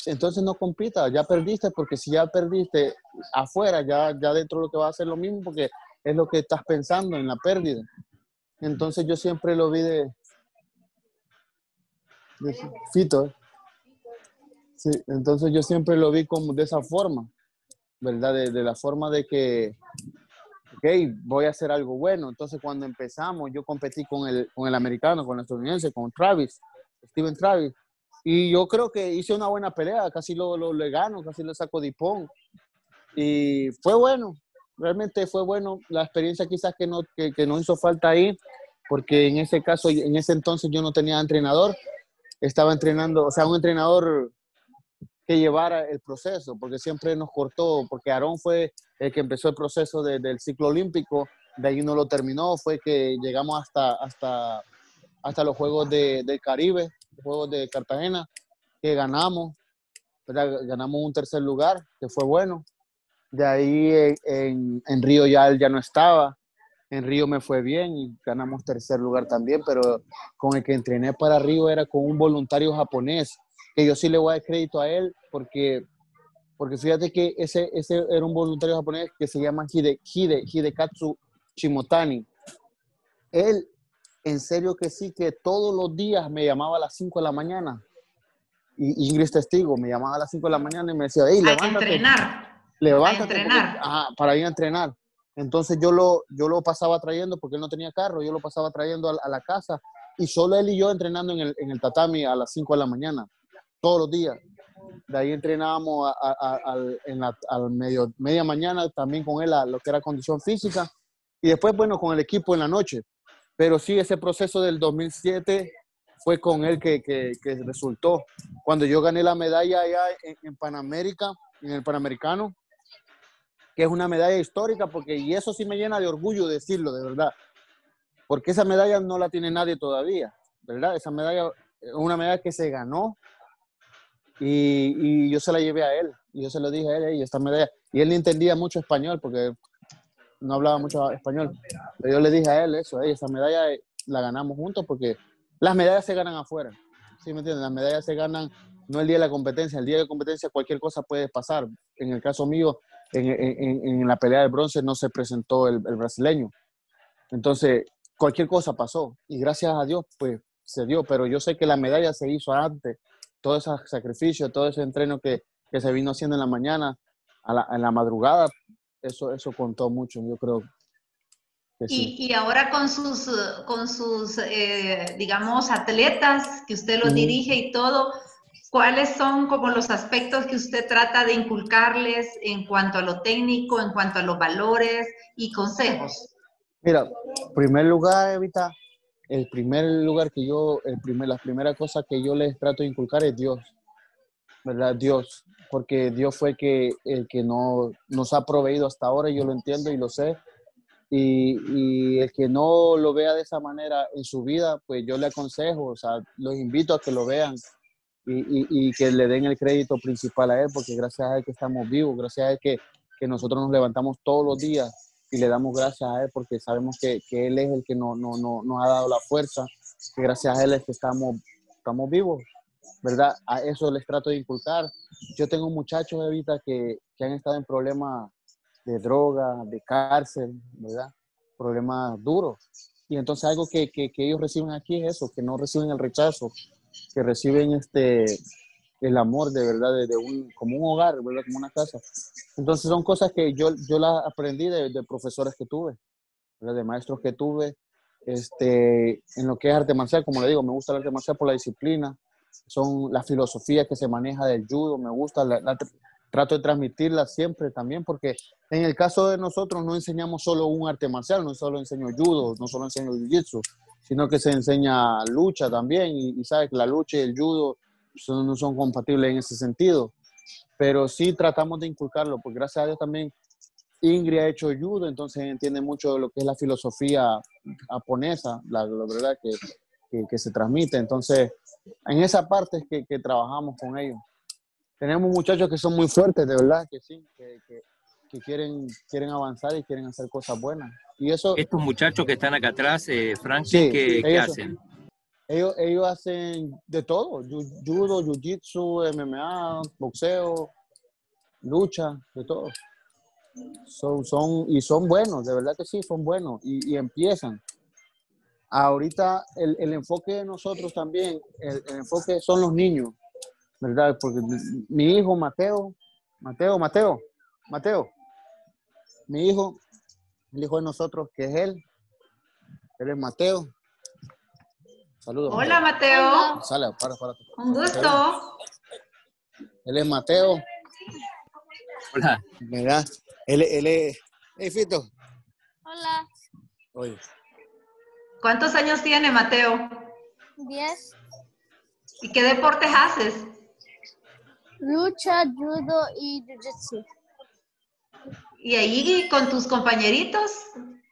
Entonces no compita, ya perdiste, porque si ya perdiste afuera, ya, ya dentro lo que va a hacer lo mismo, porque es lo que estás pensando en la pérdida. Entonces yo siempre lo vi de, Fito. Sí, entonces yo siempre lo vi como de esa forma, ¿verdad? De, la forma de que, ok, voy a hacer algo bueno. Entonces cuando empezamos, yo competí con el, con el americano, con el estadounidense, con Travis, Steven Travis. Y yo creo que hice una buena pelea, casi lo, lo le gano, casi le saco dipón. Y fue bueno, realmente fue bueno. La experiencia quizás que no, que, que no hizo falta ahí, porque en ese caso, en ese entonces yo no tenía entrenador, estaba entrenando, o sea, un entrenador que llevara el proceso, porque siempre nos cortó, porque Aarón fue el que empezó el proceso del ciclo olímpico, de ahí no lo terminó, fue que llegamos hasta, hasta, hasta los Juegos de, del Caribe, los Juegos de Cartagena, que ganamos, ganamos un tercer lugar, que fue bueno. De ahí en, en Río ya él ya no estaba, en Río me fue bien y ganamos tercer lugar también, pero con el que entrené para Río era con un voluntario japonés, que yo sí le voy a dar crédito a él porque, porque fíjate que ese, ese era un voluntario japonés que se llama Hide, Hide, Hidekatsu Shimotani. Él, en serio que sí, que todos los días me llamaba a las 5 de la mañana. Y Ingrid testigo, me llamaba a las 5 de la mañana y me decía, hey, levántate. A entrenar. Levántate. A entrenar. para ir a entrenar. Entonces yo lo, yo lo pasaba trayendo, porque él no tenía carro, yo lo pasaba trayendo a, la casa y solo él y yo entrenando en el, en el tatami a las 5 de la mañana, todos los días. De ahí entrenábamos en la al medio, media mañana también con él a lo que era condición física y después, bueno, con el equipo en la noche. Pero sí, ese proceso del 2007 fue con él que, que, que resultó. Cuando yo gané la medalla allá en, en Panamérica, en el Panamericano, que es una medalla histórica, porque, y eso sí me llena de orgullo decirlo, de verdad, porque esa medalla no la tiene nadie todavía, ¿verdad? Esa medalla es una medalla que se ganó y, yo se la llevé a él, y yo se lo dije a él, y esta medalla, y él ni entendía mucho español, porque no hablaba mucho español, pero yo le dije a él eso, esa medalla la ganamos juntos, porque las medallas se ganan afuera, ¿sí me entiendes? Las medallas se ganan no el día de la competencia, el día de la competencia cualquier cosa puede pasar. En el caso mío, en, la pelea de bronce no se presentó el, brasileño. Entonces, cualquier cosa pasó y gracias a Dios, pues se dio, pero yo sé que la medalla se hizo antes, todo ese sacrificio, todo ese entreno que, se vino haciendo en la mañana, a la, en la madrugada, eso, eso contó mucho, yo creo. y, ahora con sus, con sus eh, digamos, atletas, que usted los dirige y todo, ¿cuáles son como los aspectos que usted trata de inculcarles en cuanto a lo técnico, en cuanto a los valores y consejos? Mira, en primer lugar, Evita, el primer lugar que yo, el primer, la primera cosa que yo les trato de inculcar es Dios, ¿verdad? Dios, porque Dios fue que, el que no, nos ha proveído hasta ahora, yo lo entiendo y lo sé, y, y, el que no lo vea de esa manera en su vida, pues yo le aconsejo, o sea, los invito a que lo vean y, y, y, que le den el crédito principal a él, porque gracias a él que estamos vivos, gracias a él que, que nosotros nos levantamos todos los días y le damos gracias a él porque sabemos que, que él es el que no, no, no, nos ha dado la fuerza, que gracias a él es que estamos, estamos vivos, ¿verdad? A eso les trato de inculcar. Yo tengo muchachos, Evita, que, que han estado en problemas de droga, de cárcel, ¿verdad? Problemas duros. Y entonces algo que, que, que, ellos reciben aquí es eso, que no reciben el rechazo, que reciben este, el amor de verdad, de, de un, como un hogar, ¿verdad? Como una casa. Entonces son cosas que yo, yo las aprendí de, de profesores que tuve, ¿verdad? de maestros que tuve, este, en lo que es arte marcial, como le digo, me gusta el arte marcial por la disciplina, son las filosofías que se maneja del judo, me gusta, la, la, trato de transmitirla siempre también, porque en el caso de nosotros no enseñamos solo un arte marcial, no solo enseño judo, no solo enseño jiu-jitsu, sino que se enseña lucha también, y, y sabes que la lucha y el judo son, no son compatibles en ese sentido, pero sí tratamos de inculcarlo, porque gracias a Dios también Ingrid ha hecho judo, entonces entiende mucho de lo que es la filosofía japonesa, la, la verdad que, que, que, se transmite, entonces en esa parte es que, que trabajamos con ellos tenemos muchachos que son muy fuertes, de verdad, que sí, que, quieren, quieren avanzar y quieren hacer cosas buenas. Y eso, Estos muchachos que están acá atrás, eh, Franklin, sí, ¿qué, ¿qué, hacen? Ellos, ellos hacen de todo, judo, jiu-jitsu, MMA, boxeo, lucha, de todo. Son, son, y son buenos, de verdad que sí, son buenos, y, empiezan. Ahorita el, el, enfoque de nosotros también, el, el enfoque son los niños ¿verdad? Porque mi hijo Mateo, Mateo, Mateo, Mateo, mi hijo, el hijo de nosotros, que es él, él es Mateo. Saludos. Hola, Mateo. Mateo. Sale, para, para. Un gusto. Él es Mateo. Hola. ¿Verdad? Él, él es... Hey, Fito. Hola. Oye. ¿Cuántos años tiene Mateo? Diez. ¿Y qué deportes haces? lucha, judo y jiu-jitsu. ¿Y ahí con tus compañeritos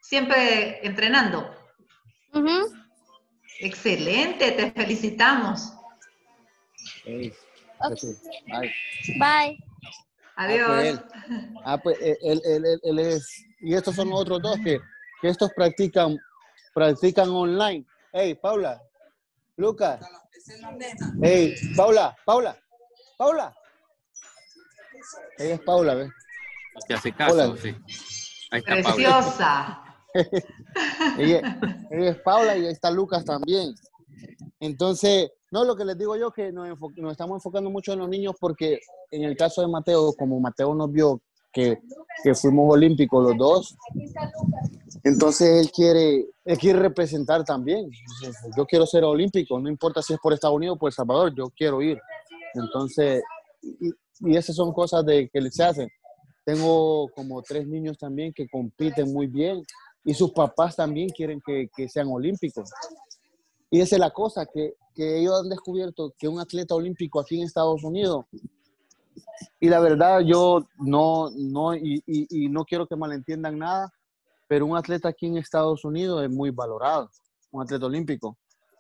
siempre entrenando? Uh -huh. Excelente, te felicitamos. Hey, okay. Bye. Bye. Adiós. Ah, pues él, ah, pues, él, él, él, es, y estos son los otros dos que, que estos practican, practican online. Hey, Paula, Lucas. Hey, Paula, Paula. Paula. Ella es Paula, ¿ves? Te hace caso, Hola. sí. Ahí está Preciosa. Es Paula y ahí está Lucas también. Entonces, no, lo que les digo yo que nos, estamos enfocando mucho en los niños porque en el caso de Mateo, como Mateo nos vio que, que fuimos olímpicos los dos, entonces él quiere, quiere representar también. Yo quiero ser olímpico, no importa si es por Estados Unidos o por El Salvador, yo quiero ir. Entonces, y, y esas son cosas de, que se hacen. Tengo como tres niños también que compiten muy bien y sus papás también quieren que, que sean olímpicos. Y esa es la cosa, que, que, ellos han descubierto que un atleta olímpico aquí en Estados Unidos, y la verdad yo no, no y, y, y no quiero que malentiendan nada, pero un atleta aquí en Estados Unidos es muy valorado, un atleta olímpico,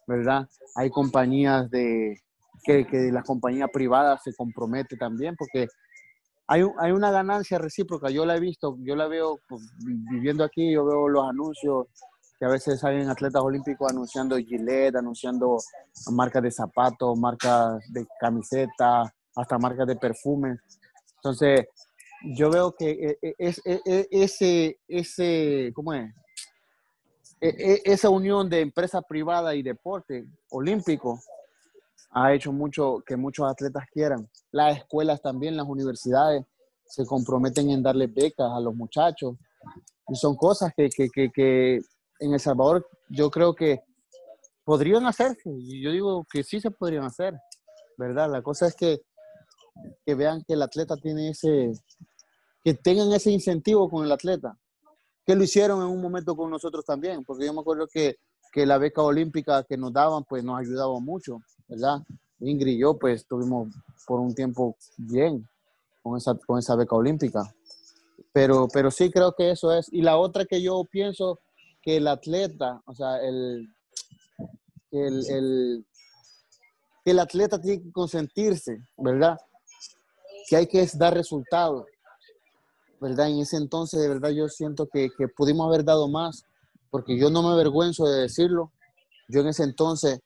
¿verdad? Hay compañías de, que, que la compañía privada se compromete también, porque hay, hay una ganancia recíproca, yo la he visto, yo la veo pues, viviendo aquí, yo veo los anuncios que a veces hay atletas olímpicos anunciando Gillette, anunciando marcas de zapatos, marcas de camiseta, hasta marcas de perfumes. Entonces, yo veo que e, e, es, es, es, ese, ese, ¿cómo es? E, esa unión de empresa privada y deporte olímpico ha hecho mucho que muchos atletas quieran. Las escuelas también, las universidades se comprometen en darle becas a los muchachos. Y son cosas que, que, que, que en El Salvador yo creo que podrían hacerse. Y yo digo que sí se podrían hacer. ¿verdad? La cosa es que, que vean que el atleta tiene ese, que tengan ese incentivo con el atleta, que lo hicieron en un momento con nosotros también, porque yo me acuerdo que, que la beca olímpica que nos daban, pues nos ayudaba mucho, ¿verdad? Ingrid y yo, pues estuvimos por un tiempo bien con esa, con esa beca olímpica. Pero, pero sí creo que eso es. Y la otra que yo pienso que el atleta, o sea, el, el, el, el atleta tiene que consentirse, ¿verdad? Que hay que dar resultados, ¿verdad? En ese entonces, de verdad, yo siento que, que pudimos haber dado más, porque yo no me avergüenzo de decirlo. Yo en ese entonces,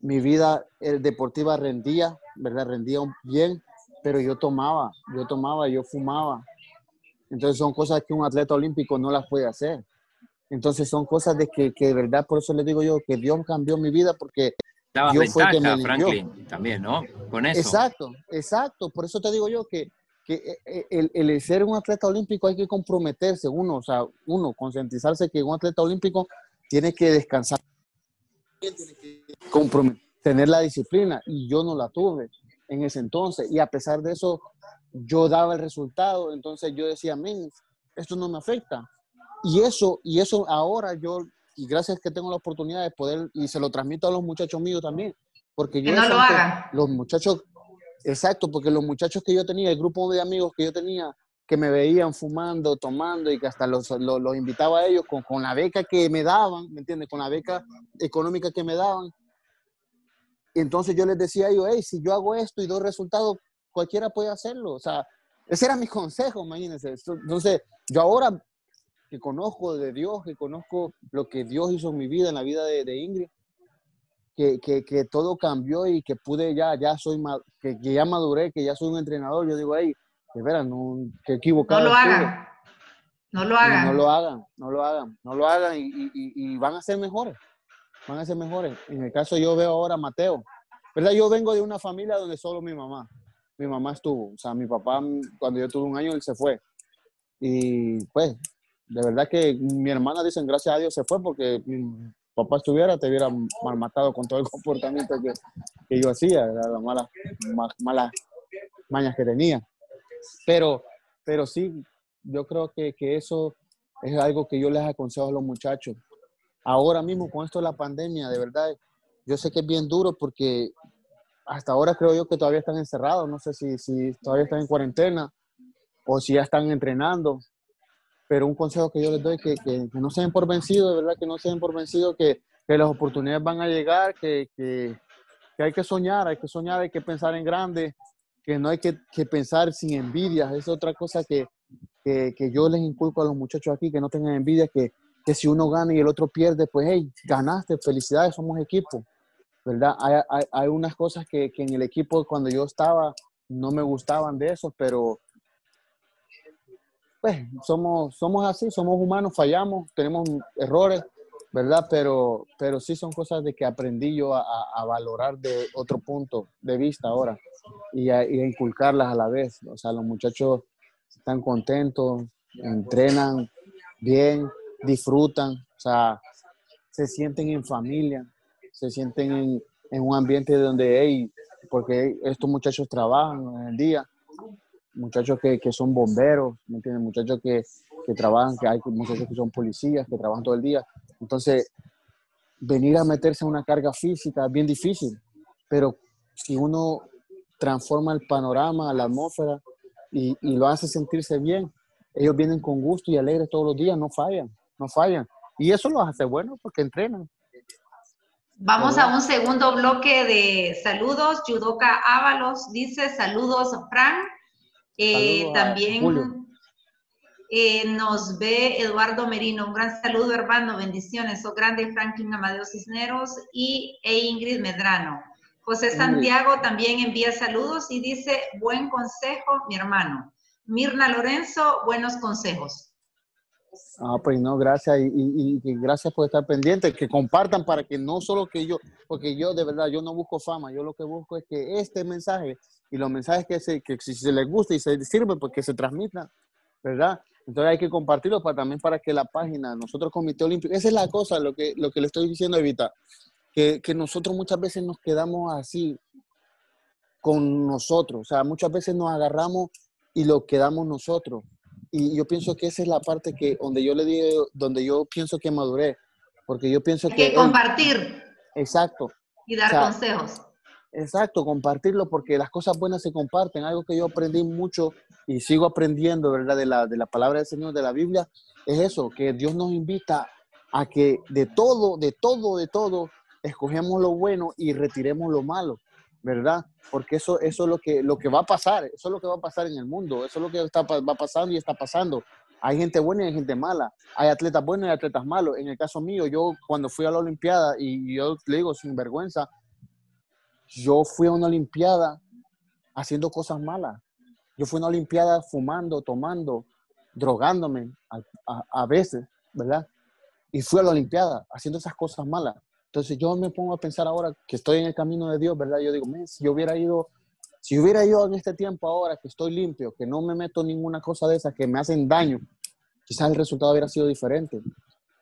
mi vida deportiva rendía, ¿verdad? Rendía bien, pero yo tomaba, yo tomaba, yo fumaba. Entonces son cosas que un atleta olímpico no las puede hacer. Entonces son cosas de que, que de verdad, por eso le digo yo que Dios cambió mi vida porque Dios fue que me Franklin, también, ¿no? Con eso. Exacto, exacto. Por eso te digo yo que, que eh, eh, el, el, ser un atleta olímpico hay que comprometerse, uno, o sea, uno, concientizarse que un atleta olímpico tiene que descansar, tiene que tener la disciplina y yo no la tuve en ese entonces y a pesar de eso yo daba el resultado, entonces yo decía, men, esto no me afecta. Y eso, y eso ahora yo, y gracias que tengo la oportunidad de poder, y se lo transmito a los muchachos míos también, porque yo... Que no lo hagan. Los muchachos, exacto, porque los muchachos que yo tenía, el grupo de amigos que yo tenía, que me veían fumando, tomando y que hasta los, los, invitaba a ellos con, con, la beca que me daban, ¿me entiendes? Con la beca económica que me daban. Y entonces yo les decía a ellos, hey, si yo hago esto y doy resultados, cualquiera puede hacerlo. O sea, ese era mi [laughs] consejo, imagínense. Entonces, yo ahora que conozco de Dios, que conozco lo que Dios hizo en mi vida, en la vida de Ingrid, que, que, que, todo cambió y que pude ya, ya soy, que, que, ya maduré, que ya soy un entrenador, yo digo, hey, de veras, no, que equivocado. No lo hagan. No lo hagan. No, no, lo hagan, no lo hagan, no lo hagan y, y, y, van a ser mejores. Van a ser mejores. En el caso yo veo ahora a Mateo. ¿Verdad? Yo vengo de una familia donde solo mi mamá mi mamá estuvo. O sea, mi papá, cuando yo tuve un año, él se fue. Y pues, de verdad que mi hermana dicen, gracias a Dios se fue porque mi papá estuviera, te hubiera mal matado con todo el comportamiento que, que yo hacía, las malas, malas mañas que tenía. Pero, pero sí, yo creo que, que eso es algo que yo les aconsejo a los muchachos. Ahora mismo, con esto de la pandemia, de verdad, yo sé que es bien duro porque hasta ahora creo yo que todavía están encerrados, no sé si, si todavía están en cuarentena o si ya están entrenando, pero un consejo que yo les doy que, que, que, no se den por vencidos, de verdad que no se den por vencidos, que, que las oportunidades van a llegar, que, hay que soñar, hay que soñar, hay que pensar en grande, que no hay que, pensar sin envidia, es otra cosa que, yo les inculco a los muchachos aquí, que no tengan envidia, que, si uno gana y el otro pierde, pues hey, ganaste, felicidades, somos equipo ¿verdad? Hay, hay, hay unas cosas que, en el equipo cuando yo estaba no me gustaban de eso, pero pues somos, somos así, somos humanos, fallamos, tenemos errores, ¿verdad? Pero, pero sí son cosas de que aprendí yo a, valorar de otro punto de vista ahora y a, inculcarlas a la vez. O sea, los muchachos están contentos, entrenan bien, disfrutan, o sea, se sienten en familia, se sienten en, en un ambiente donde, hey, porque estos muchachos trabajan en el día, muchachos que, que son bomberos, ¿me entiendes? Muchachos que, que trabajan, que hay muchachos que son policías, que trabajan todo el día. Entonces, venir a meterse en una carga física es bien difícil, pero si uno transforma el panorama, la atmósfera y, y, lo hace sentirse bien, ellos vienen con gusto y alegres todos los días, no fallan, no fallan. Y eso los hace buenos porque entrenan. Vamos a un segundo bloque de saludos. Yudoka Ábalos dice saludos, Fran. Eh, también eh, nos ve Eduardo Merino. Un gran saludo, hermano. Bendiciones. So grande, Franklin Amadeo Cisneros y e Ingrid Medrano. José Santiago también envía saludos y dice, buen consejo, mi hermano. Mirna Lorenzo, buenos consejos. Ah, pues no, gracias y, y, y, gracias por estar pendiente, que compartan para que no solo que yo, porque yo de verdad, yo no busco fama, yo lo que busco es que este mensaje y los mensajes que, se, que si se les gusta y se sirve, porque pues se transmitan, ¿verdad? Entonces hay que compartirlo para, también para que la página, nosotros Comité Olímpico, esa es la cosa, lo que, lo que le estoy diciendo, Evita, que, que nosotros muchas veces nos quedamos así, con nosotros. O sea, muchas veces nos agarramos y lo quedamos nosotros. Y yo pienso que esa es la parte que donde yo le digo, donde yo pienso que maduré, porque yo pienso que, que compartir. exacto. Y dar consejos. Exacto, compartirlo porque las cosas buenas se comparten. Algo que yo aprendí mucho y sigo aprendiendo, ¿verdad? De la, de la palabra del Señor, de la Biblia, es eso, que Dios nos invita a que de todo, de todo, de todo, escogemos lo bueno y retiremos lo malo, ¿verdad? Porque eso, eso es lo que, lo que va a pasar, eso es lo que va a pasar en el mundo, eso es lo que está, va pasando y está pasando. Hay gente buena y hay gente mala, hay atletas buenos y atletas malos. En el caso mío, yo cuando fui a la Olimpiada, y yo le digo sin vergüenza, yo fui a una Olimpiada haciendo cosas malas. Yo fui a una Olimpiada fumando, tomando, drogándome a, veces, ¿verdad? Y fui a la Olimpiada haciendo esas cosas malas. Entonces yo me pongo a pensar ahora que estoy en el camino de Dios, ¿verdad? Yo digo, si yo hubiera ido, si hubiera ido en este tiempo ahora que estoy limpio, que no me meto ninguna cosa de esas que me hacen daño, quizás el resultado hubiera sido diferente,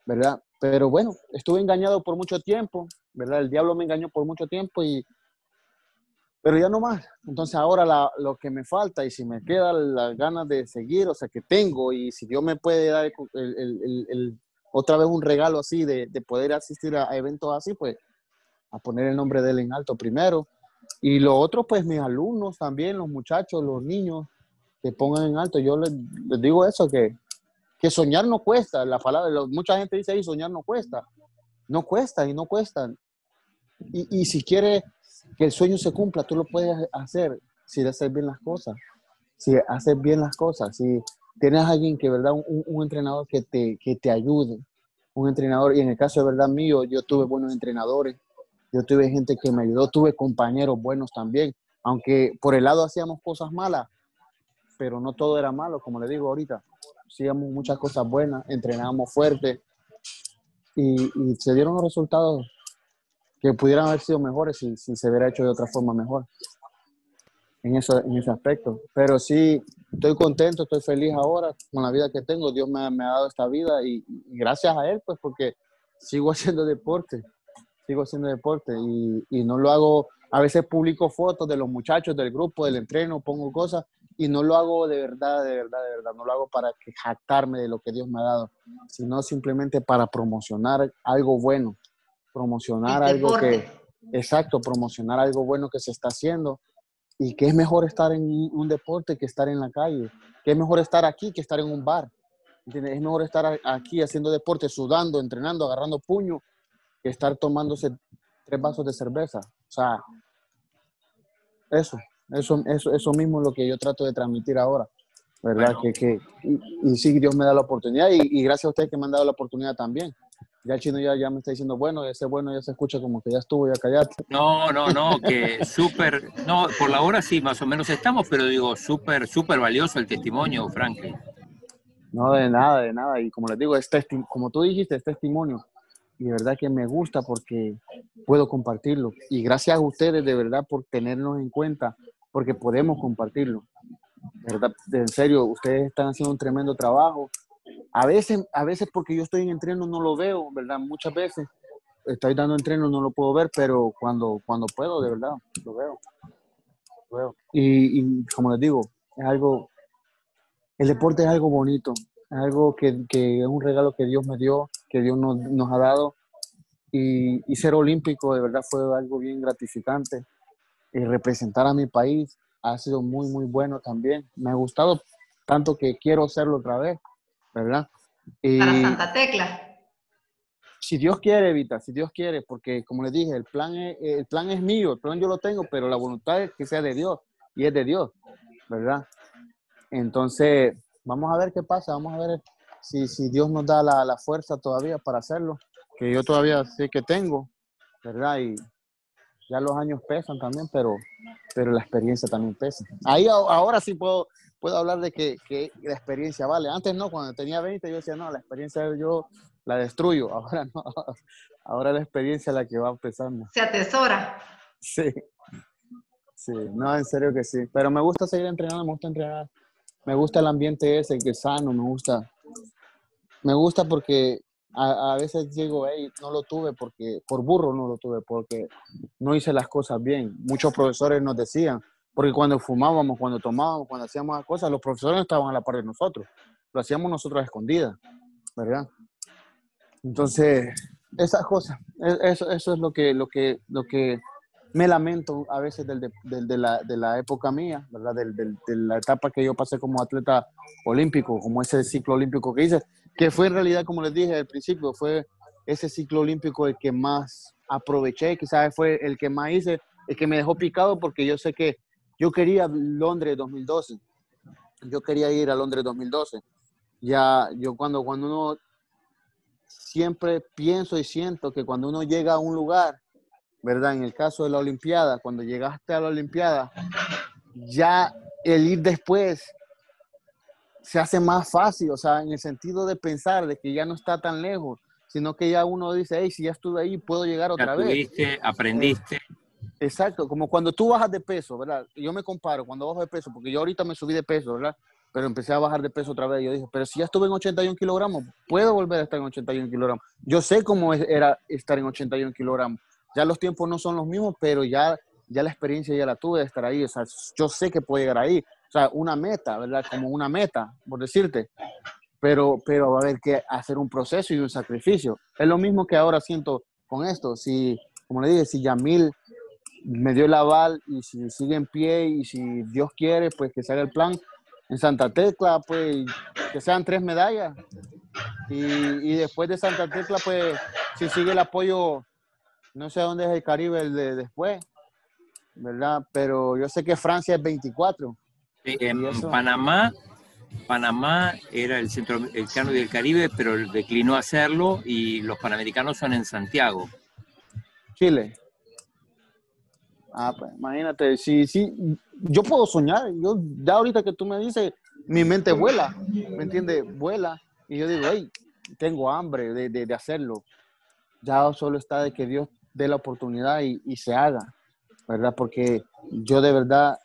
¿verdad? Pero bueno, estuve engañado por mucho tiempo, ¿verdad? El diablo me engañó por mucho tiempo y pero ya no más. Entonces ahora lo que me falta y si me queda las ganas de seguir, o sea, que tengo y si Dios me puede dar el, otra vez un regalo así de, poder asistir a, eventos así, pues a poner el nombre de él en alto primero. Y lo otro, pues mis alumnos también, los muchachos, los niños, que pongan en alto. Yo les, digo eso, que, que soñar no cuesta. La palabra, mucha gente dice ahí, soñar no cuesta. No cuesta y no cuesta. Y, y si quiere que el sueño se cumpla, tú lo puedes hacer si haces bien las cosas, si haces bien las cosas, si tienes alguien que, ¿verdad? Un, entrenador que te, que te ayude, un entrenador, y en el caso de verdad mío, yo tuve buenos entrenadores, yo tuve gente que me ayudó, tuve compañeros buenos también, aunque por el lado hacíamos cosas malas, pero no todo era malo, como le digo ahorita, hacíamos muchas cosas buenas, entrenábamos fuerte y se dieron los resultados que pudieran haber sido mejores si, si se hubiera hecho de otra forma mejor en, eso, en ese aspecto. Pero sí, estoy contento, estoy feliz ahora con la vida que tengo. Dios me, me ha dado esta vida y, gracias a Él, pues porque sigo [laughs] haciendo deporte, sigo haciendo deporte y, y, no lo hago, a veces publico fotos de los muchachos del grupo, del entreno, pongo cosas y no lo hago de verdad, de verdad, de verdad, no lo hago para jactarme de lo que Dios me ha dado, sino simplemente para promocionar algo bueno promocionar algo que, exacto, promocionar algo bueno que se está haciendo y que es mejor estar en un deporte que estar en la calle, que es mejor estar aquí que estar en un bar. Es mejor estar aquí haciendo deporte, sudando, entrenando, agarrando puño, que estar tomándose tres vasos de cerveza. O sea, eso, eso, eso, eso mismo es lo que yo trato de transmitir ahora, ¿verdad? Que, que, y, sí, Dios me da la oportunidad y, y gracias a ustedes que me han dado la oportunidad también ya el chino ya, ya me está diciendo, bueno, ese bueno ya se escucha como que ya estuvo, ya callate. No, no, no, que súper, no, por la hora sí, más o menos estamos, pero digo, súper, súper valioso el testimonio, Franklin. No, de nada, de nada. Y como les digo, es como tú dijiste, es testimonio. Y de verdad que me gusta porque puedo compartirlo. Y gracias a ustedes de verdad por tenernos en cuenta, porque podemos compartirlo. De verdad, en serio, ustedes están haciendo un tremendo trabajo a veces, a veces porque yo estoy en entreno no lo veo, ¿verdad? Muchas veces estoy dando entreno no lo puedo ver, pero cuando, cuando puedo, de verdad, lo veo. Lo veo. Y, como les digo, es algo, el deporte es algo bonito, es algo que, que es un regalo que Dios me dio, que Dios nos, nos ha dado. Y, y, ser olímpico de verdad fue algo bien gratificante. Y representar a mi país ha sido muy, muy bueno también. Me ha gustado tanto que quiero hacerlo otra vez. ¿Verdad? Para Santa Tecla. Si Dios quiere, Evita, si Dios quiere, porque como les dije, el plan, es, el plan es mío, el plan yo lo tengo, pero la voluntad es que sea de Dios y es de Dios, ¿verdad? Entonces, vamos a ver qué pasa, vamos a ver si, si Dios nos da la, la, fuerza todavía para hacerlo, que yo todavía sé que tengo, ¿verdad? Y ya los años pesan también, pero, pero la experiencia también pesa. Ahí ahora sí puedo, puedo hablar de que, que, la experiencia vale. Antes no, cuando tenía 20 yo decía, no, la experiencia yo la destruyo. [laughs] Ahora no, ahora la experiencia es la que va empezando. Se atesora. Sí, sí, no, en serio que sí. Pero me gusta seguir entrenando, me gusta entrenar. Me gusta el ambiente ese, que es sano, me gusta. Me gusta porque a, a, veces digo, hey, no lo tuve porque, por burro no lo tuve, porque no hice las cosas bien. Muchos profesores nos decían, Porque cuando fumábamos, cuando tomábamos, cuando hacíamos cosas, los profesores no estaban a la par de nosotros. Lo hacíamos nosotros a escondidas, ¿verdad? Entonces, esas cosas, e, eso, eso es lo que, lo, que, lo que me lamento a veces del, del, de, la, de, la, época mía, ¿verdad? Del, de la etapa que yo pasé como atleta olímpico, como ese ciclo olímpico que hice, que fue en realidad, como les dije al principio, fue ese ciclo olímpico el que más aproveché, quizás fue el que más hice, el que me dejó picado porque yo sé que yo quería Londres 2012. Yo quería ir a Londres 2012. Ya, yo cuando, cuando uno siempre pienso y siento que cuando uno llega a un lugar, ¿verdad? En el caso de la Olimpiada, cuando llegaste a la Olimpiada, ya el ir después se hace más fácil, o sea, en el sentido de pensar de que ya no está tan lejos, sino que ya uno dice, hey, si ya estuve ahí, puedo llegar otra ya vez. aprendiste. Exacto, como cuando tú bajas de peso, ¿verdad? Yo me comparo cuando bajo de peso, porque yo ahorita me subí de peso, ¿verdad? Pero empecé a bajar de peso otra vez. Yo dije, pero si ya estuve en 81 kilogramos, puedo volver a estar en 81 kilogramos. Yo sé cómo era estar en 81 kilogramos. Ya los tiempos no son los mismos, pero ya, ya la experiencia ya la tuve de estar ahí. O sea, yo sé que puedo llegar ahí. O sea, una meta, ¿verdad? Como una meta, por decirte. Pero, pero va a haber que hacer un proceso y un sacrificio. Es lo mismo que ahora siento con esto. Si, como le dije, si Yamil me dio el aval y si sigue en pie y si Dios quiere, pues que se haga el plan en Santa Tecla, pues que sean tres medallas. Y, y después de Santa Tecla, pues si sigue el apoyo, no sé dónde es el Caribe el de después, ¿verdad? Pero yo sé que Francia es 24. en Panamá, Panamá era el centro el del Caribe, pero declinó hacerlo y los panamericanos son en Santiago. Chile. Ah, pues imagínate, sí, sí, yo puedo soñar, yo ya ahorita que tú me dices, mi mente vuela, ¿me entiendes? Vuela, y yo digo, hey, tengo hambre de, de, hacerlo. Ya solo está de que Dios dé la oportunidad y, y, se haga, ¿verdad? Porque yo de verdad,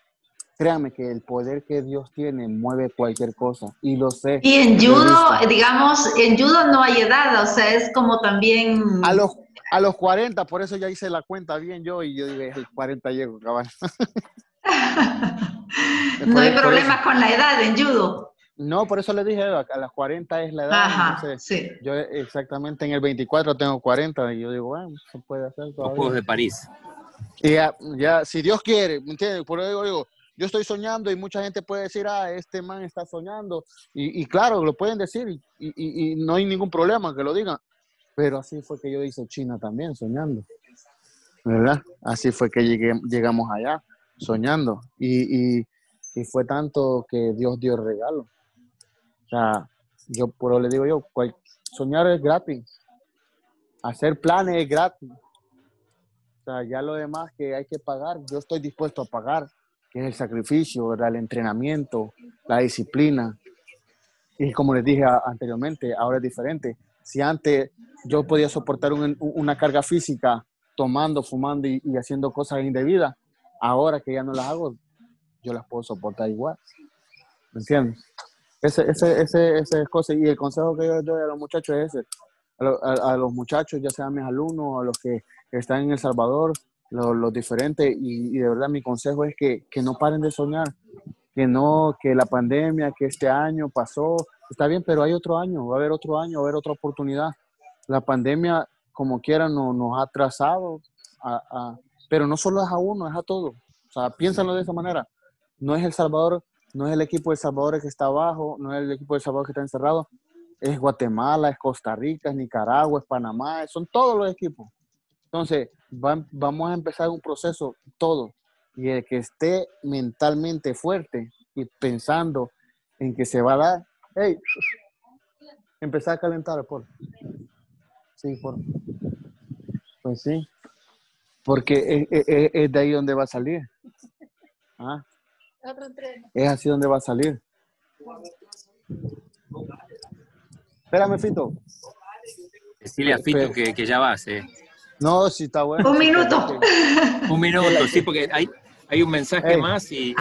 créanme que el poder que Dios tiene mueve cualquier cosa, y lo sé. Y en judo, digamos, en judo no hay edad, o sea, es como también... A los a los 40, por eso ya hice la cuenta bien yo y yo dije, el 40 llego, cabal. [laughs] no hay problemas con la edad en judo. No, por eso le dije, a las 40 es la edad. Ajá, sí. Yo exactamente en el 24 tengo 40 y yo digo, bueno, se puede hacer todavía. Los Juegos de París. Y ya, ya, si Dios quiere, ¿me entiendes? Por eso digo, yo estoy soñando y mucha gente puede decir, ah, este man está soñando. Y, y claro, lo pueden decir y, y, y, no hay ningún problema que lo digan. Pero así fue que yo hice China también, soñando. ¿Verdad? Así fue que llegué, llegamos allá, soñando. Y, y, fue tanto que Dios dio el regalo. O sea, yo por le digo yo, soñar es gratis. Hacer planes es gratis. O sea, ya lo demás que hay que pagar, yo estoy dispuesto a pagar, que es el sacrificio, el entrenamiento, la disciplina. Y como les dije anteriormente, ahora es diferente. Si antes yo podía soportar una carga física tomando, fumando y, haciendo cosas indebidas. Ahora que ya no las hago, yo las puedo soportar igual. ¿Me entiendes? Ese, ese, ese, ese es cosa. Y el consejo que yo doy a los muchachos es ese. A, los muchachos, ya sean mis alumnos, a los que están en El Salvador, los, diferentes. Y, de verdad mi consejo es que, que no paren de soñar. Que no, que la pandemia, que este año pasó, está bien, pero hay otro año, va a haber otro año, va a haber otra oportunidad la pandemia, como quiera, no, nos ha atrasado, pero no solo es a uno, es a todos. O sea, piénsalo de esa manera. No es El Salvador, no es el equipo de Salvador que está abajo, no es el equipo de Salvador que está encerrado, es Guatemala, es Costa Rica, es Nicaragua, es Panamá, son todos los equipos. Entonces, vamos a empezar un proceso todo. Y el que esté mentalmente fuerte y pensando en que se va a dar, hey, empezar a calentar, por Sí, por... pues sí. Porque es, de ahí donde va a salir. ¿Ah? Es así donde va a salir. Espérame, Fito. Decirle a Fito que, que ya vas, eh. No, sí está bueno. Un minuto. [laughs] Un minuto, sí, porque hay, hay un mensaje más y,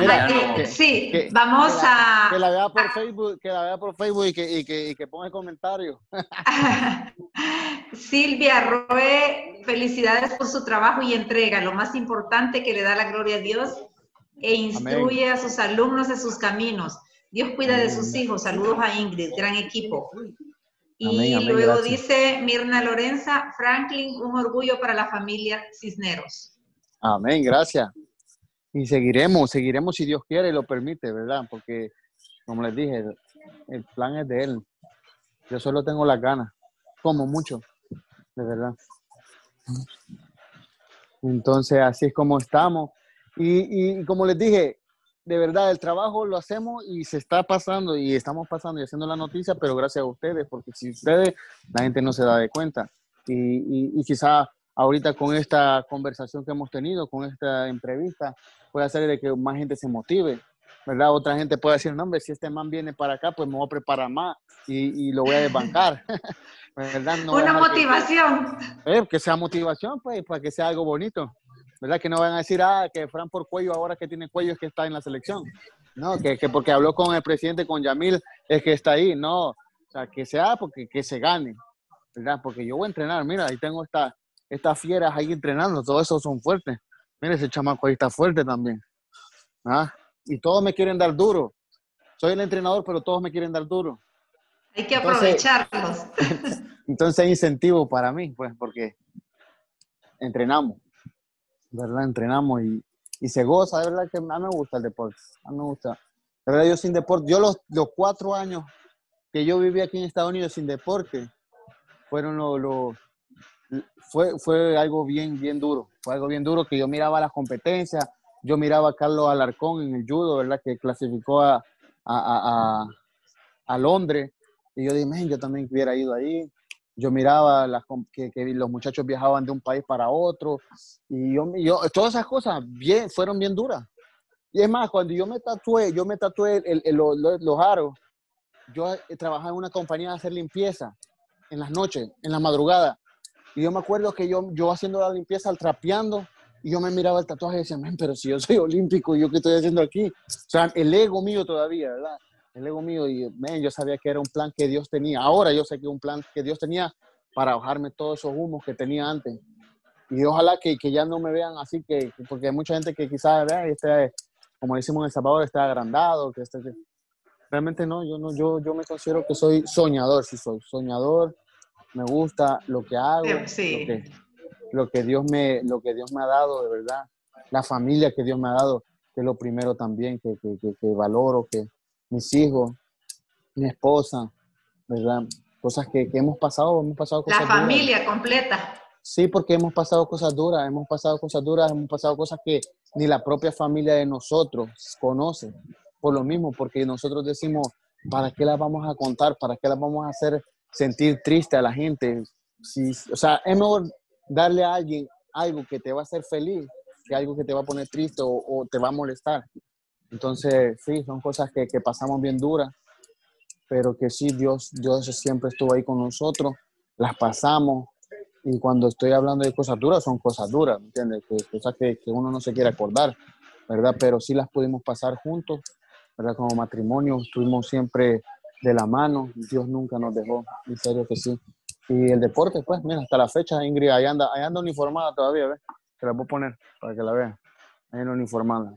sí, vamos a que la vea por Facebook, que la vea por Facebook y que, y que, y que ponga comentarios. [laughs] Silvia Roe, felicidades por su trabajo y entrega. Lo más importante que le da la gloria a Dios e instruye a sus alumnos en sus caminos. Dios cuida de sus hijos. Saludos a Ingrid, gran equipo. Y luego dice Mirna Lorenza, Franklin, un orgullo para la familia Cisneros. Amén, gracias. Y seguiremos, seguiremos si Dios quiere y lo permite, ¿verdad? Porque, como les dije, el, plan es de Él. Yo solo tengo las ganas, como mucho, de verdad. Entonces, así es como estamos. Y, y como les dije, de verdad, el trabajo lo hacemos y se está pasando y estamos pasando y haciendo la noticia, pero gracias a ustedes, porque si ustedes, la gente no se da de cuenta. Y, y, quizá ahorita con esta conversación que hemos tenido, con esta entrevista, puede hacer de que más gente se motive, ¿verdad? Otra gente puede decir, no, hombre, si este man viene para acá, pues me voy a preparar más y, y lo voy a desbancar, [laughs] ¿verdad? Una motivación. Que, eh, que sea motivación, pues, para que sea algo bonito. ¿verdad? Que no van a decir, ah, que Fran por cuello, ahora que tiene cuello es que está en la selección. No, que, que porque habló con el presidente, con Yamil, es que está ahí. No, o sea, que sea porque que se gane, ¿verdad? Porque yo voy a entrenar, mira, ahí tengo esta, estas fieras ahí entrenando, todos esos son fuertes. Mira, ese chamaco ahí está fuerte también. ¿Ah? Y todos me quieren dar duro. Soy el entrenador, pero todos me quieren dar duro. Hay que aprovecharlos. [laughs] entonces hay incentivo para mí, pues, porque entrenamos. ¿verdad? Entrenamos y, y se goza, de verdad que a mí me gusta el deporte, a mí me gusta. De verdad, yo sin deporte, yo los, los cuatro años que yo viví aquí en Estados Unidos sin deporte, fueron los, lo, fue, fue algo bien, bien duro, fue algo bien duro que yo miraba las competencias, yo miraba a Carlos Alarcón en el judo, ¿verdad? Que clasificó a, a, a, a Londres, y yo dije, yo también hubiera ido ahí, yo miraba las, que, que, los muchachos viajaban de un país para otro y yo, yo, todas esas cosas bien, fueron bien duras. Y es más, cuando yo me tatué, yo me tatué el, el, los, los aros, yo trabajaba en una compañía de hacer limpieza en las noches, en la madrugada. Y yo me acuerdo que yo, yo haciendo la limpieza, al trapeando, y yo me miraba el tatuaje y decía, pero si yo soy olímpico, ¿yo qué estoy haciendo aquí? O sea, el ego mío todavía, ¿verdad? el ego mío y yo sabía que era un plan que Dios tenía. Ahora yo sé que un plan que Dios tenía para bajarme todos esos humos que tenía antes. Y ojalá que, que ya no me vean así, que, porque hay mucha gente que quizás, vea, este, como decimos en El Salvador, está agrandado, que este, realmente no, yo no, yo, yo me considero que soy soñador, sí soy soñador, me gusta lo que hago, lo, que, Dios me, lo que Dios me ha dado, de verdad, la familia que Dios me ha dado, que es lo primero también que, que, que valoro, que, mis hijos, mi esposa, ¿verdad? Cosas que, que hemos pasado, hemos pasado cosas La familia completa. Sí, porque hemos pasado cosas duras, hemos pasado cosas duras, hemos pasado cosas que ni la propia familia de nosotros conoce. Por lo mismo, porque nosotros decimos, ¿para qué las vamos a contar? ¿Para qué las vamos a hacer sentir triste a la gente? Si, o sea, es mejor darle a alguien algo que te va a hacer feliz que algo que te va a poner triste o, te va a molestar. Entonces, sí, son cosas que, que, pasamos bien duras, pero que sí, Dios, Dios siempre estuvo ahí con nosotros, las pasamos, y cuando estoy hablando de cosas duras, son cosas duras, ¿me entiendes? cosas que, que, uno no se quiere acordar, ¿verdad? Pero sí las pudimos pasar juntos, ¿verdad? Como matrimonio, estuvimos siempre de la mano, Dios nunca nos dejó, en serio que sí. Y el deporte, pues, mira, hasta la fecha, Ingrid, ahí anda, ahí anda uniformada todavía, ¿ves? Te la a poner para que la vean. Ahí anda uniformada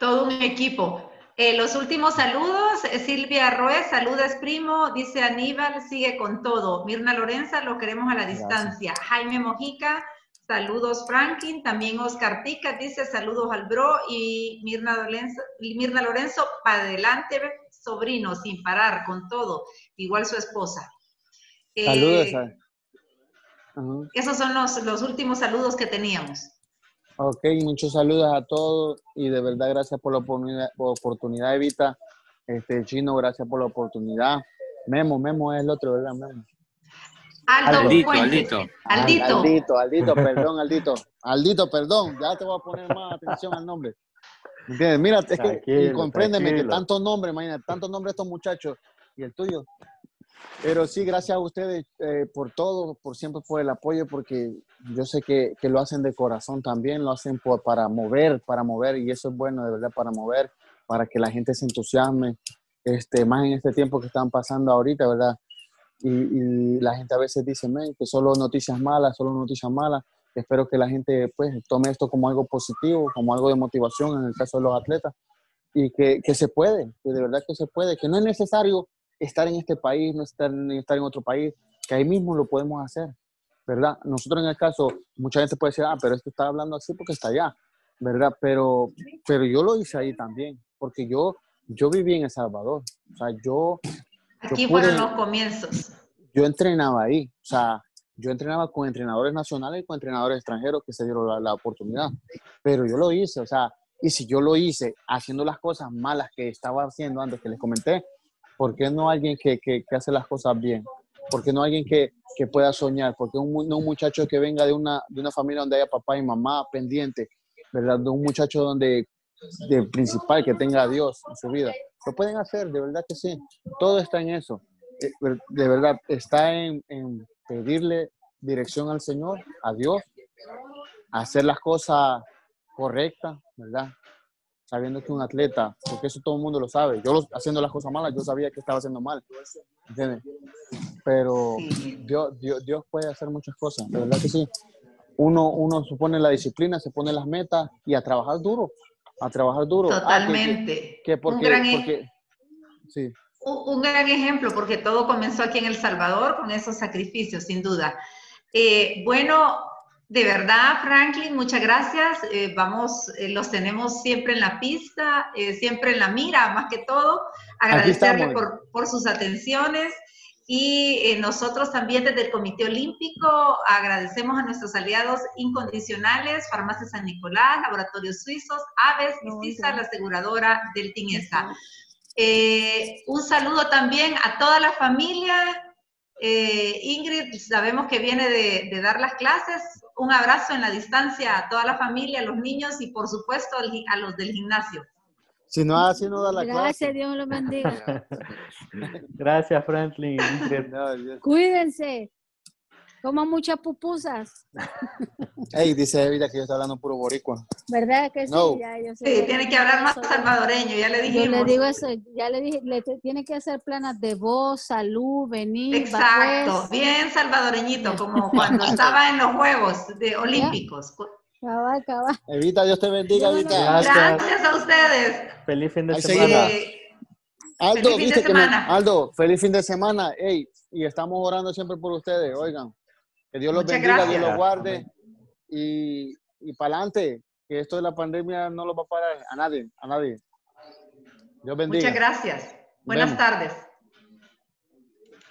todo un equipo. Eh, los últimos saludos, eh, Silvia Ruiz, saludas primo, dice Aníbal, sigue con todo. Mirna Lorenza, lo queremos a la distancia. Jaime Mojica, saludos Franklin, también Oscar Tica dice saludos al bro y Mirna Lorenzo, Mirna Lorenzo, para adelante, sobrino, sin parar, con todo, igual su esposa. saludos. Eh, esos son los, los últimos saludos que teníamos. Ok, muchos saludos a todos y de verdad gracias por la oportunidad, oportunidad Evita. Este, Chino, gracias por la oportunidad. Memo, Memo es el otro, ¿verdad? Memo. Aldito, Aldito. Aldito. Aldito, Aldito, [laughs] perdón, Aldito. Aldito, perdón, ya te voy a poner más atención al nombre. ¿Entiendes? Mira, es que, y compréndeme que tantos nombres, imagínate, tantos nombres estos muchachos y el tuyo. Pero sí, gracias a ustedes eh, por todo, por siempre por el apoyo, porque yo sé que, que lo hacen de corazón también, lo hacen por, para mover, para mover, y eso es bueno, de verdad, para mover, para que la gente se entusiasme, este, más en este tiempo que están pasando ahorita, ¿verdad? Y, y la gente a veces dice, que solo noticias malas, solo noticias malas, Espero que la gente pues tome esto como algo positivo, como algo de motivación en el caso de los atletas y que, que se puede, que de verdad que se puede, que no es necesario estar en este país, no estar, estar en otro país, que ahí mismo lo podemos hacer, ¿verdad? Nosotros en el caso, mucha gente puede decir, ah, pero esto está hablando así porque está allá, ¿verdad? Pero, pero yo lo hice ahí también, porque yo, yo viví en El Salvador, o sea, yo... Aquí fueron los comienzos. Yo entrenaba ahí, o sea, yo entrenaba con entrenadores nacionales y con entrenadores extranjeros que se dieron la, la, oportunidad, pero yo lo hice, o sea, y si yo lo hice haciendo las cosas malas que estaba haciendo antes que les comenté, ¿por qué no alguien que, que, que hace las cosas bien? ¿Por qué no alguien que, que pueda soñar? ¿Por qué un, no un muchacho que venga de una, de una familia donde haya papá y mamá pendiente, ¿verdad? De un muchacho donde, de principal, que tenga a Dios en su vida. Lo pueden hacer, de verdad que sí. Todo está en eso. Eh, de verdad, está en, en pedirle dirección al Señor, a Dios, hacer las cosas correctas, ¿verdad? Sabiendo que un atleta, porque eso todo el mundo lo sabe, yo haciendo las cosas malas, yo sabía que estaba haciendo mal, ¿entiendes? Pero Dios, Dios, Dios puede hacer muchas cosas, de verdad que sí. Uno, uno supone la disciplina, se pone las metas y a trabajar duro, a trabajar duro. Totalmente. Ah, que, que porque, un, gran, porque, sí. un, un, gran ejemplo, porque todo comenzó aquí en El Salvador con esos sacrificios, sin duda. Eh, bueno, de verdad, Franklin, muchas gracias. Eh, vamos, eh, los tenemos siempre en la pista, siempre en la mira, más que todo. Agradecerle por, por, sus atenciones. Y nosotros también desde el Comité Olímpico agradecemos a nuestros aliados incondicionales, Farmacia San Nicolás, Laboratorios Suizos, Aves y CISA, la aseguradora del TINESA. un saludo también a toda la familia eh, Ingrid, sabemos que viene de, de, dar las clases. Un abrazo en la distancia a toda la familia, a los niños y por supuesto a los del gimnasio. Si no así no da la Gracias, clase. Gracias, Dios los bendiga. [laughs] Gracias, Franklin. [laughs] Cuídense. Como muchas pupusas. [laughs] Ey, dice Evita que yo estoy hablando puro boricua. ¿Verdad que sí? No. Ya, yo sé, sí, tiene que hablar más salvadoreño, ya le dijimos. Yo le digo eso, ya le dije, le tiene que hacer planas de voz, salud, venir. Exacto, bajuez. bien salvadoreñito, como cuando estaba en los Juegos de Olímpicos. Cabal, cabal. Evita, Dios te bendiga, Evita. Gracias. Gracias a ustedes. Feliz fin de Ahí semana. Aldo, feliz viste que me- semana. Aldo, feliz fin de semana. Ey, y estamos orando siempre por ustedes, oigan. Que Dios los Muchas bendiga, gracias. Dios los guarde. Y, y para adelante, que esto de la pandemia no lo va a parar a nadie, a nadie. Dios bendiga. Muchas gracias. Buenas Vemos. tardes.